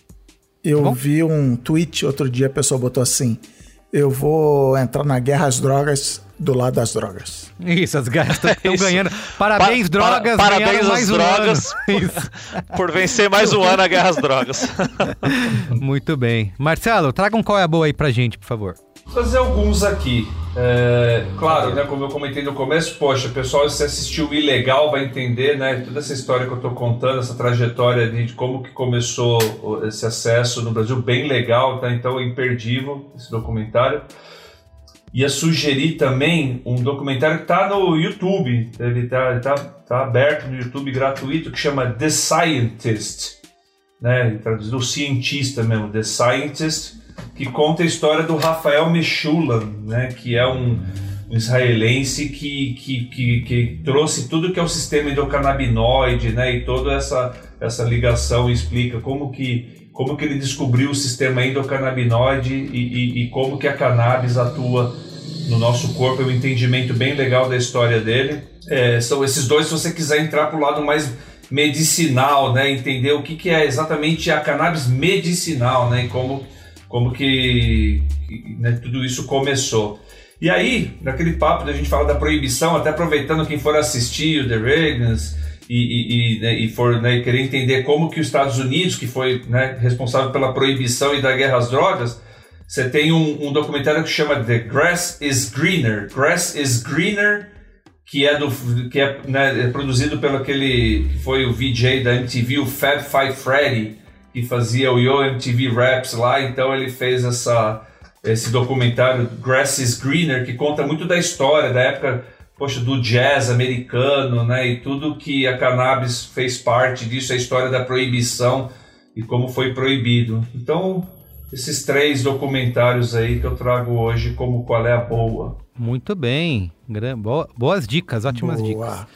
Eu Bom? vi um tweet outro dia, a pessoa botou assim: Eu vou entrar na guerra às drogas do lado das drogas. Isso, as guerras estão Isso. ganhando. Parabéns, Pa- drogas, para- parabéns às um drogas por vencer mais um ano a guerra às drogas. Muito bem. Marcelo, traga um qual é a boa aí pra gente, por favor. Vou trazer alguns aqui. É, claro, né, como eu comentei no começo, poxa, pessoal, se assistiu o Ilegal vai entender, né, toda essa história que eu estou contando, essa trajetória de, de como que começou esse acesso no Brasil, bem legal, tá? Então é imperdível esse documentário. Ia sugerir também um documentário que está no YouTube, ele está ele tá, tá aberto no YouTube gratuito, que chama The Scientist, né, traduzido cientista mesmo, The Scientist, que conta a história do Rafael Meshulam, né, que é um, um israelense que, que, que, que trouxe tudo que é o sistema endocannabinoide, né, e toda essa, essa ligação explica como que, como que ele descobriu o sistema endocannabinoide e, e, e como que a cannabis atua no nosso corpo, é um entendimento bem legal da história dele. É, são esses dois, se você quiser entrar para o lado mais medicinal, né, entender o que, que é exatamente a cannabis medicinal, né, e como, como que, né, tudo isso começou. E aí, naquele papo da gente fala da proibição, até aproveitando quem for assistir o The Reagans e, e, e, né, e for né, querer entender como que os Estados Unidos, que foi né, responsável pela proibição e da guerra às drogas, você tem um, um documentário que chama The Grass is Greener. Grass is Greener, que é, do, que é, né, é produzido pelo aquele que foi o VJ da MTV, o Fab Five Freddy, que fazia o Yo MTV Raps lá. Então ele fez essa, esse documentário Grass is Greener, que conta muito da história, da época poxa, do jazz americano, né? E tudo que a cannabis fez parte disso, a história da proibição e como foi proibido. Então, esses três documentários aí que eu trago hoje como qual é a boa. Muito bem. Boas dicas, ótimas Boa. dicas.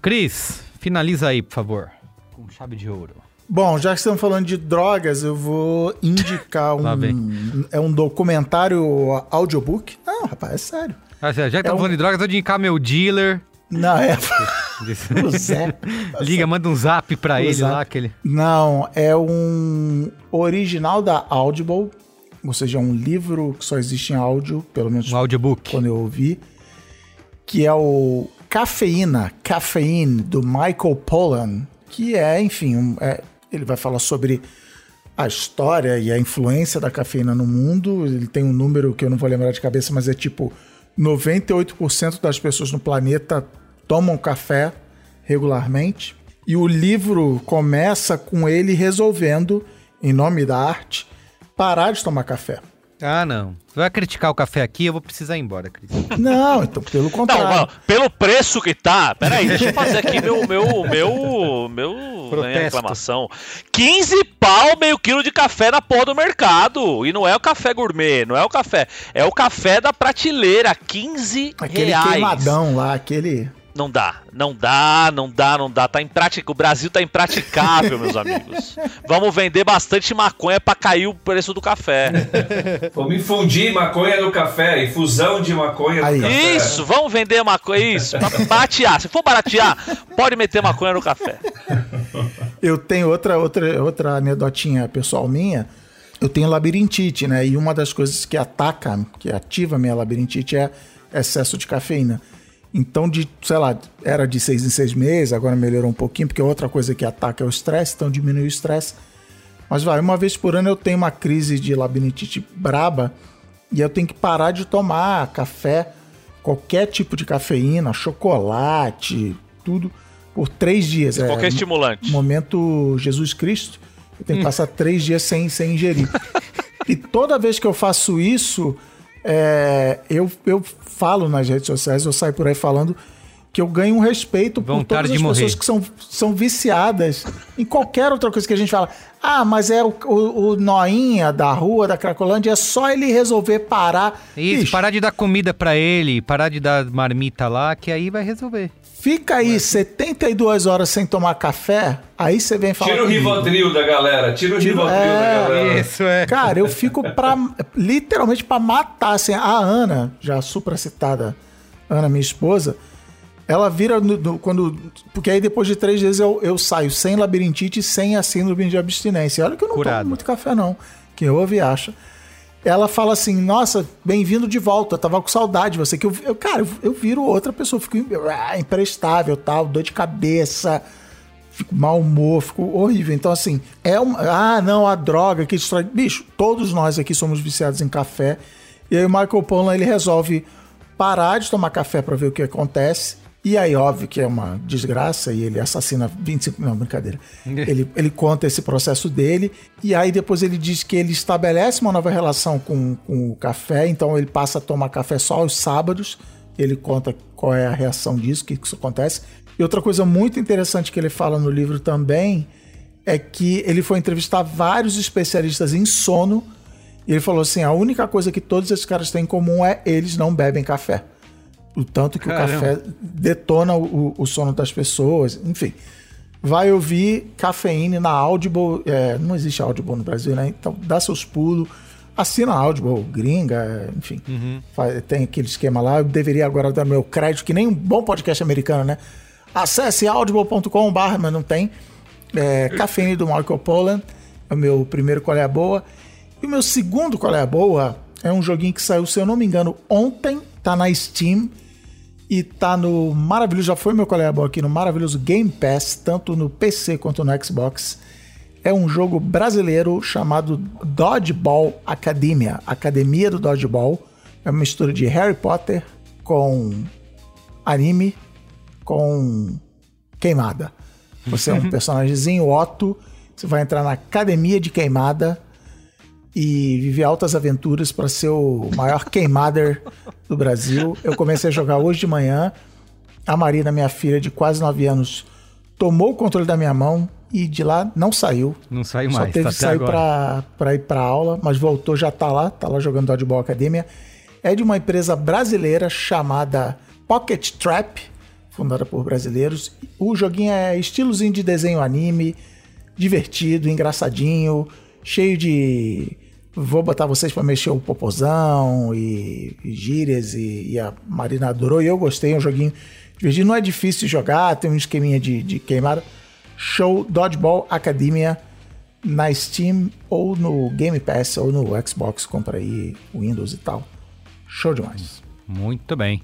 Cris, finaliza aí, por favor. Com chave de ouro. Bom, já que estamos falando de drogas, eu vou indicar Lá um. vem. É um documentário audiobook. Não, rapaz, é sério. Ah, já que estamos um- falando de drogas, eu vou indicar meu dealer. Não, é. o Zé. Liga, manda um zap pra O ele zap. lá, aquele. Não, é um original da Audible, ou seja, um livro que só existe em áudio, pelo menos Um audiobook. quando eu ouvi, que é o Cafeína, Caffeine, do Michael Pollan, que é, enfim, um- é- ele vai falar sobre a história e a influência da cafeína no mundo. Ele tem um número que eu não vou lembrar de cabeça, mas é tipo 98% das pessoas no planeta tomam café regularmente. E o livro começa com ele resolvendo, em nome da arte, parar de tomar café. Ah, não. Você vai criticar o café aqui, eu vou precisar ir embora, Cris. Não, então, pelo Não, contrário. mano, pelo preço que tá. Peraí, deixa eu fazer aqui meu. meu, meu, meu né, Protesto. reclamação. 15 pau meio quilo de café na porra do mercado. E não é o café gourmet, não é o café. É o café da prateleira. 15 Aquele reais. queimadão lá, aquele. Não dá, não dá, não dá, não dá. Tá impraticável. O Brasil tá impraticável, meus amigos. Vamos vender bastante maconha pra cair o preço do café. Vamos infundir maconha no café, infusão de maconha Aí. no café. Isso, vamos vender maconha. Isso, pra baratear. Se for baratear, pode meter maconha no café. Eu tenho outra, outra, outra anedotinha pessoal minha. Eu tenho labirintite, né? E uma das coisas que ataca, que ativa a minha labirintite é excesso de cafeína. Então, de, sei lá, era de seis em seis meses, agora melhorou um pouquinho, porque outra coisa que ataca é o estresse, então diminui o estresse. Mas vai, uma vez por ano eu tenho uma crise de labirintite braba e eu tenho que parar de tomar café, qualquer tipo de cafeína, chocolate, tudo, por três dias. É, Qualquer estimulante. Momento Jesus Cristo, eu tenho que passar três dias sem, sem ingerir. e toda vez que eu faço isso, é, eu, eu falo nas redes sociais, eu saio por aí falando que eu ganho um respeito Vontade por todas as morrer. pessoas que são, são viciadas em qualquer outra coisa que a gente fala. Ah, mas é o, o, o noinha da rua, da Cracolândia, é só ele resolver parar. Isso, Bicho, parar de dar comida pra ele, parar de dar marmita lá, que aí vai resolver. Fica aí 72 horas sem tomar café, aí você vem falar Tira o. Rivotril da galera, tira o Tira- Rivotril é, da galera. Isso é. Cara, eu fico pra, literalmente pra matar, assim, a Ana, já supracitada, Ana, minha esposa, ela vira no- no- quando, porque aí depois de três vezes eu, eu saio sem labirintite e sem a síndrome de abstinência. Olha que eu não Curado. tomo muito café não, quem ouve acha. Ela fala assim, nossa, bem-vindo de volta, tava com saudade de você, que eu, eu- cara, eu, eu viro outra pessoa, fico ah, imprestável, tal, dor de cabeça, fico mau humor, fico horrível. Então, assim, é um. Ah, não, a droga que destrói. Bicho, todos nós aqui somos viciados em café. E aí o Michael Pollan, ele resolve parar de tomar café pra ver o que acontece. E aí, óbvio que é uma desgraça e ele assassina 25. Não, brincadeira. ele, ele conta esse processo dele. E aí depois ele diz que ele estabelece uma nova relação com, com o café. Então ele passa a tomar café só aos sábados. Ele conta qual é a reação disso, o que, que isso acontece. E outra coisa muito interessante que ele fala no livro também é que ele foi entrevistar vários especialistas em sono e ele falou assim: a única coisa que todos esses caras têm em comum é eles não bebem café. O tanto que Caramba. o café detona o, o sono das pessoas, enfim. Vai ouvir cafeína na Audible. é, não existe Audible no Brasil, né? Então dá seus pulos. Assina a Audible, gringa, enfim. Faz- tem aquele esquema lá. Eu deveria agora dar meu crédito, que nem um bom podcast americano, né? Acesse audible.com.br, mas não tem. É, Cafeína do Michael Pollan. É o meu primeiro Qual é a Boa. E o meu segundo Qual é a Boa é um joguinho que saiu, se eu não me engano, ontem. Tá na Steam. E tá no maravilhoso, já foi meu Qual a Boa aqui, no maravilhoso Game Pass, tanto no PC quanto no Xbox. É um jogo brasileiro chamado Dodgeball Academia. Academia do Dodgeball. É uma mistura de Harry Potter com anime com queimada. Você é um personagemzinho Otto, você vai entrar na academia de queimada e viver altas aventuras para ser o maior queimader do Brasil. Eu comecei a jogar hoje de manhã. A Marina, minha filha de quase 9 anos, tomou o controle da minha mão e de lá não saiu. Não saiu Só mais, teve tá que sair pra ir pra aula, mas voltou, já tá lá, tá lá jogando Dodgeball Academia. É de uma empresa brasileira chamada Pocket Trap, fundada por brasileiros. O joguinho é estilozinho de desenho anime, divertido, engraçadinho, cheio de. Vou botar vocês pra mexer o popozão e, e gírias, e, e a Marina adorou, e eu gostei, é um joguinho divertido. Não é difícil jogar, tem um esqueminha de, de queimada. Show Dodgeball Academia na Steam ou no Game Pass ou no Xbox, compra aí Windows e tal. Show demais. Muito bem.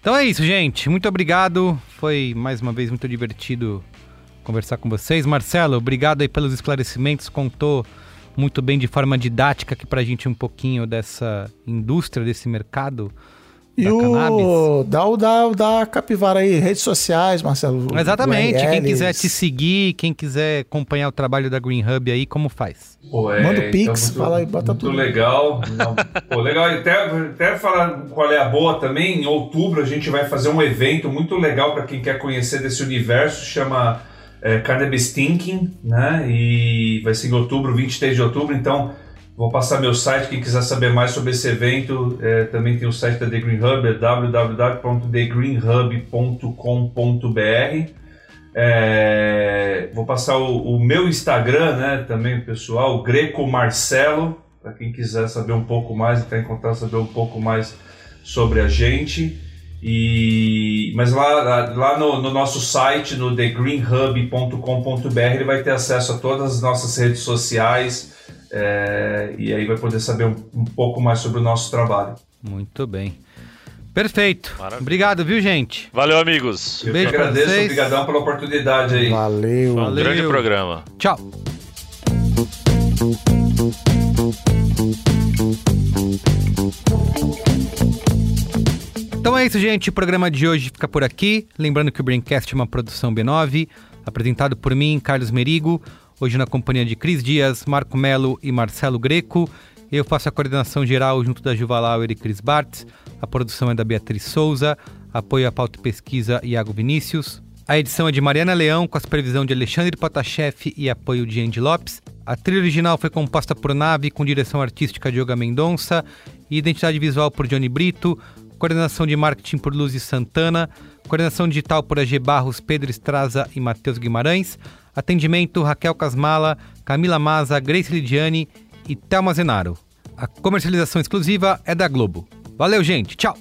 Então é isso, gente. Muito obrigado. Foi mais uma vez muito divertido conversar com vocês. Marcelo, obrigado aí pelos esclarecimentos. Contou muito bem de forma didática aqui pra gente um pouquinho dessa indústria, desse mercado E da cannabis. o. Dá o da, o da Capivara aí, redes sociais, Marcelo. Exatamente. Quem quiser te seguir, quem quiser acompanhar o trabalho da Green Hub aí, como faz? Pô, é, Manda o Pix, muito- fala aí, bota muito tudo. legal. Não, pô, legal. E Até, até falar qual é a boa também. Em outubro a gente vai fazer um evento muito legal para quem quer conhecer desse universo. Chama é, Cannabis Thinking, né? E vai ser em outubro, 23 de outubro. Então vou passar meu site. Quem quiser saber mais sobre esse evento, é, também tem o site da The Green Hub, é www.thegreenhub.com.br. É, vou passar o, o meu Instagram, né, também pessoal, Greco Marcelo, para quem quiser saber um pouco mais, entrar em contato, saber um pouco mais sobre a gente. E, mas lá, lá no, no nosso site, no thegreenhub.com.br, ele vai ter acesso a todas as nossas redes sociais é, e aí vai poder saber um, um pouco mais sobre o nosso trabalho. Muito bem. Perfeito. Maravilha. Obrigado, viu, gente? Valeu, amigos. Eu Beijo que agradeço, vocês. obrigadão pela oportunidade aí. Valeu. Foi um Valeu. grande programa. Tchau. Então é isso, gente. O programa de hoje fica por aqui. Lembrando que o Braincast é uma produção B9, apresentado por mim, Carlos Merigo, hoje na companhia de Cris Dias, Marco Melo e Marcelo Greco. Eu faço a coordenação geral junto da Juva Lauer e Cris Bartz. A produção é da Beatriz Souza. apoio à pauta e pesquisa Iago Vinícius. A edição é de Mariana Leão, com a supervisão de Alexandre Potashev e apoio de Andy Lopes. A trilha original foi composta por Nave, com direção artística de Yoga Mendonça e identidade visual por Johnny Brito, coordenação de marketing por Luz Santana, coordenação digital por AG Barros, Pedro Estraza e Matheus Guimarães, atendimento Raquel Casmala, Camila Maza, Grace Lidiane e Thelma Zenaro. A comercialização exclusiva é da Globo. Valeu, gente. Tchau.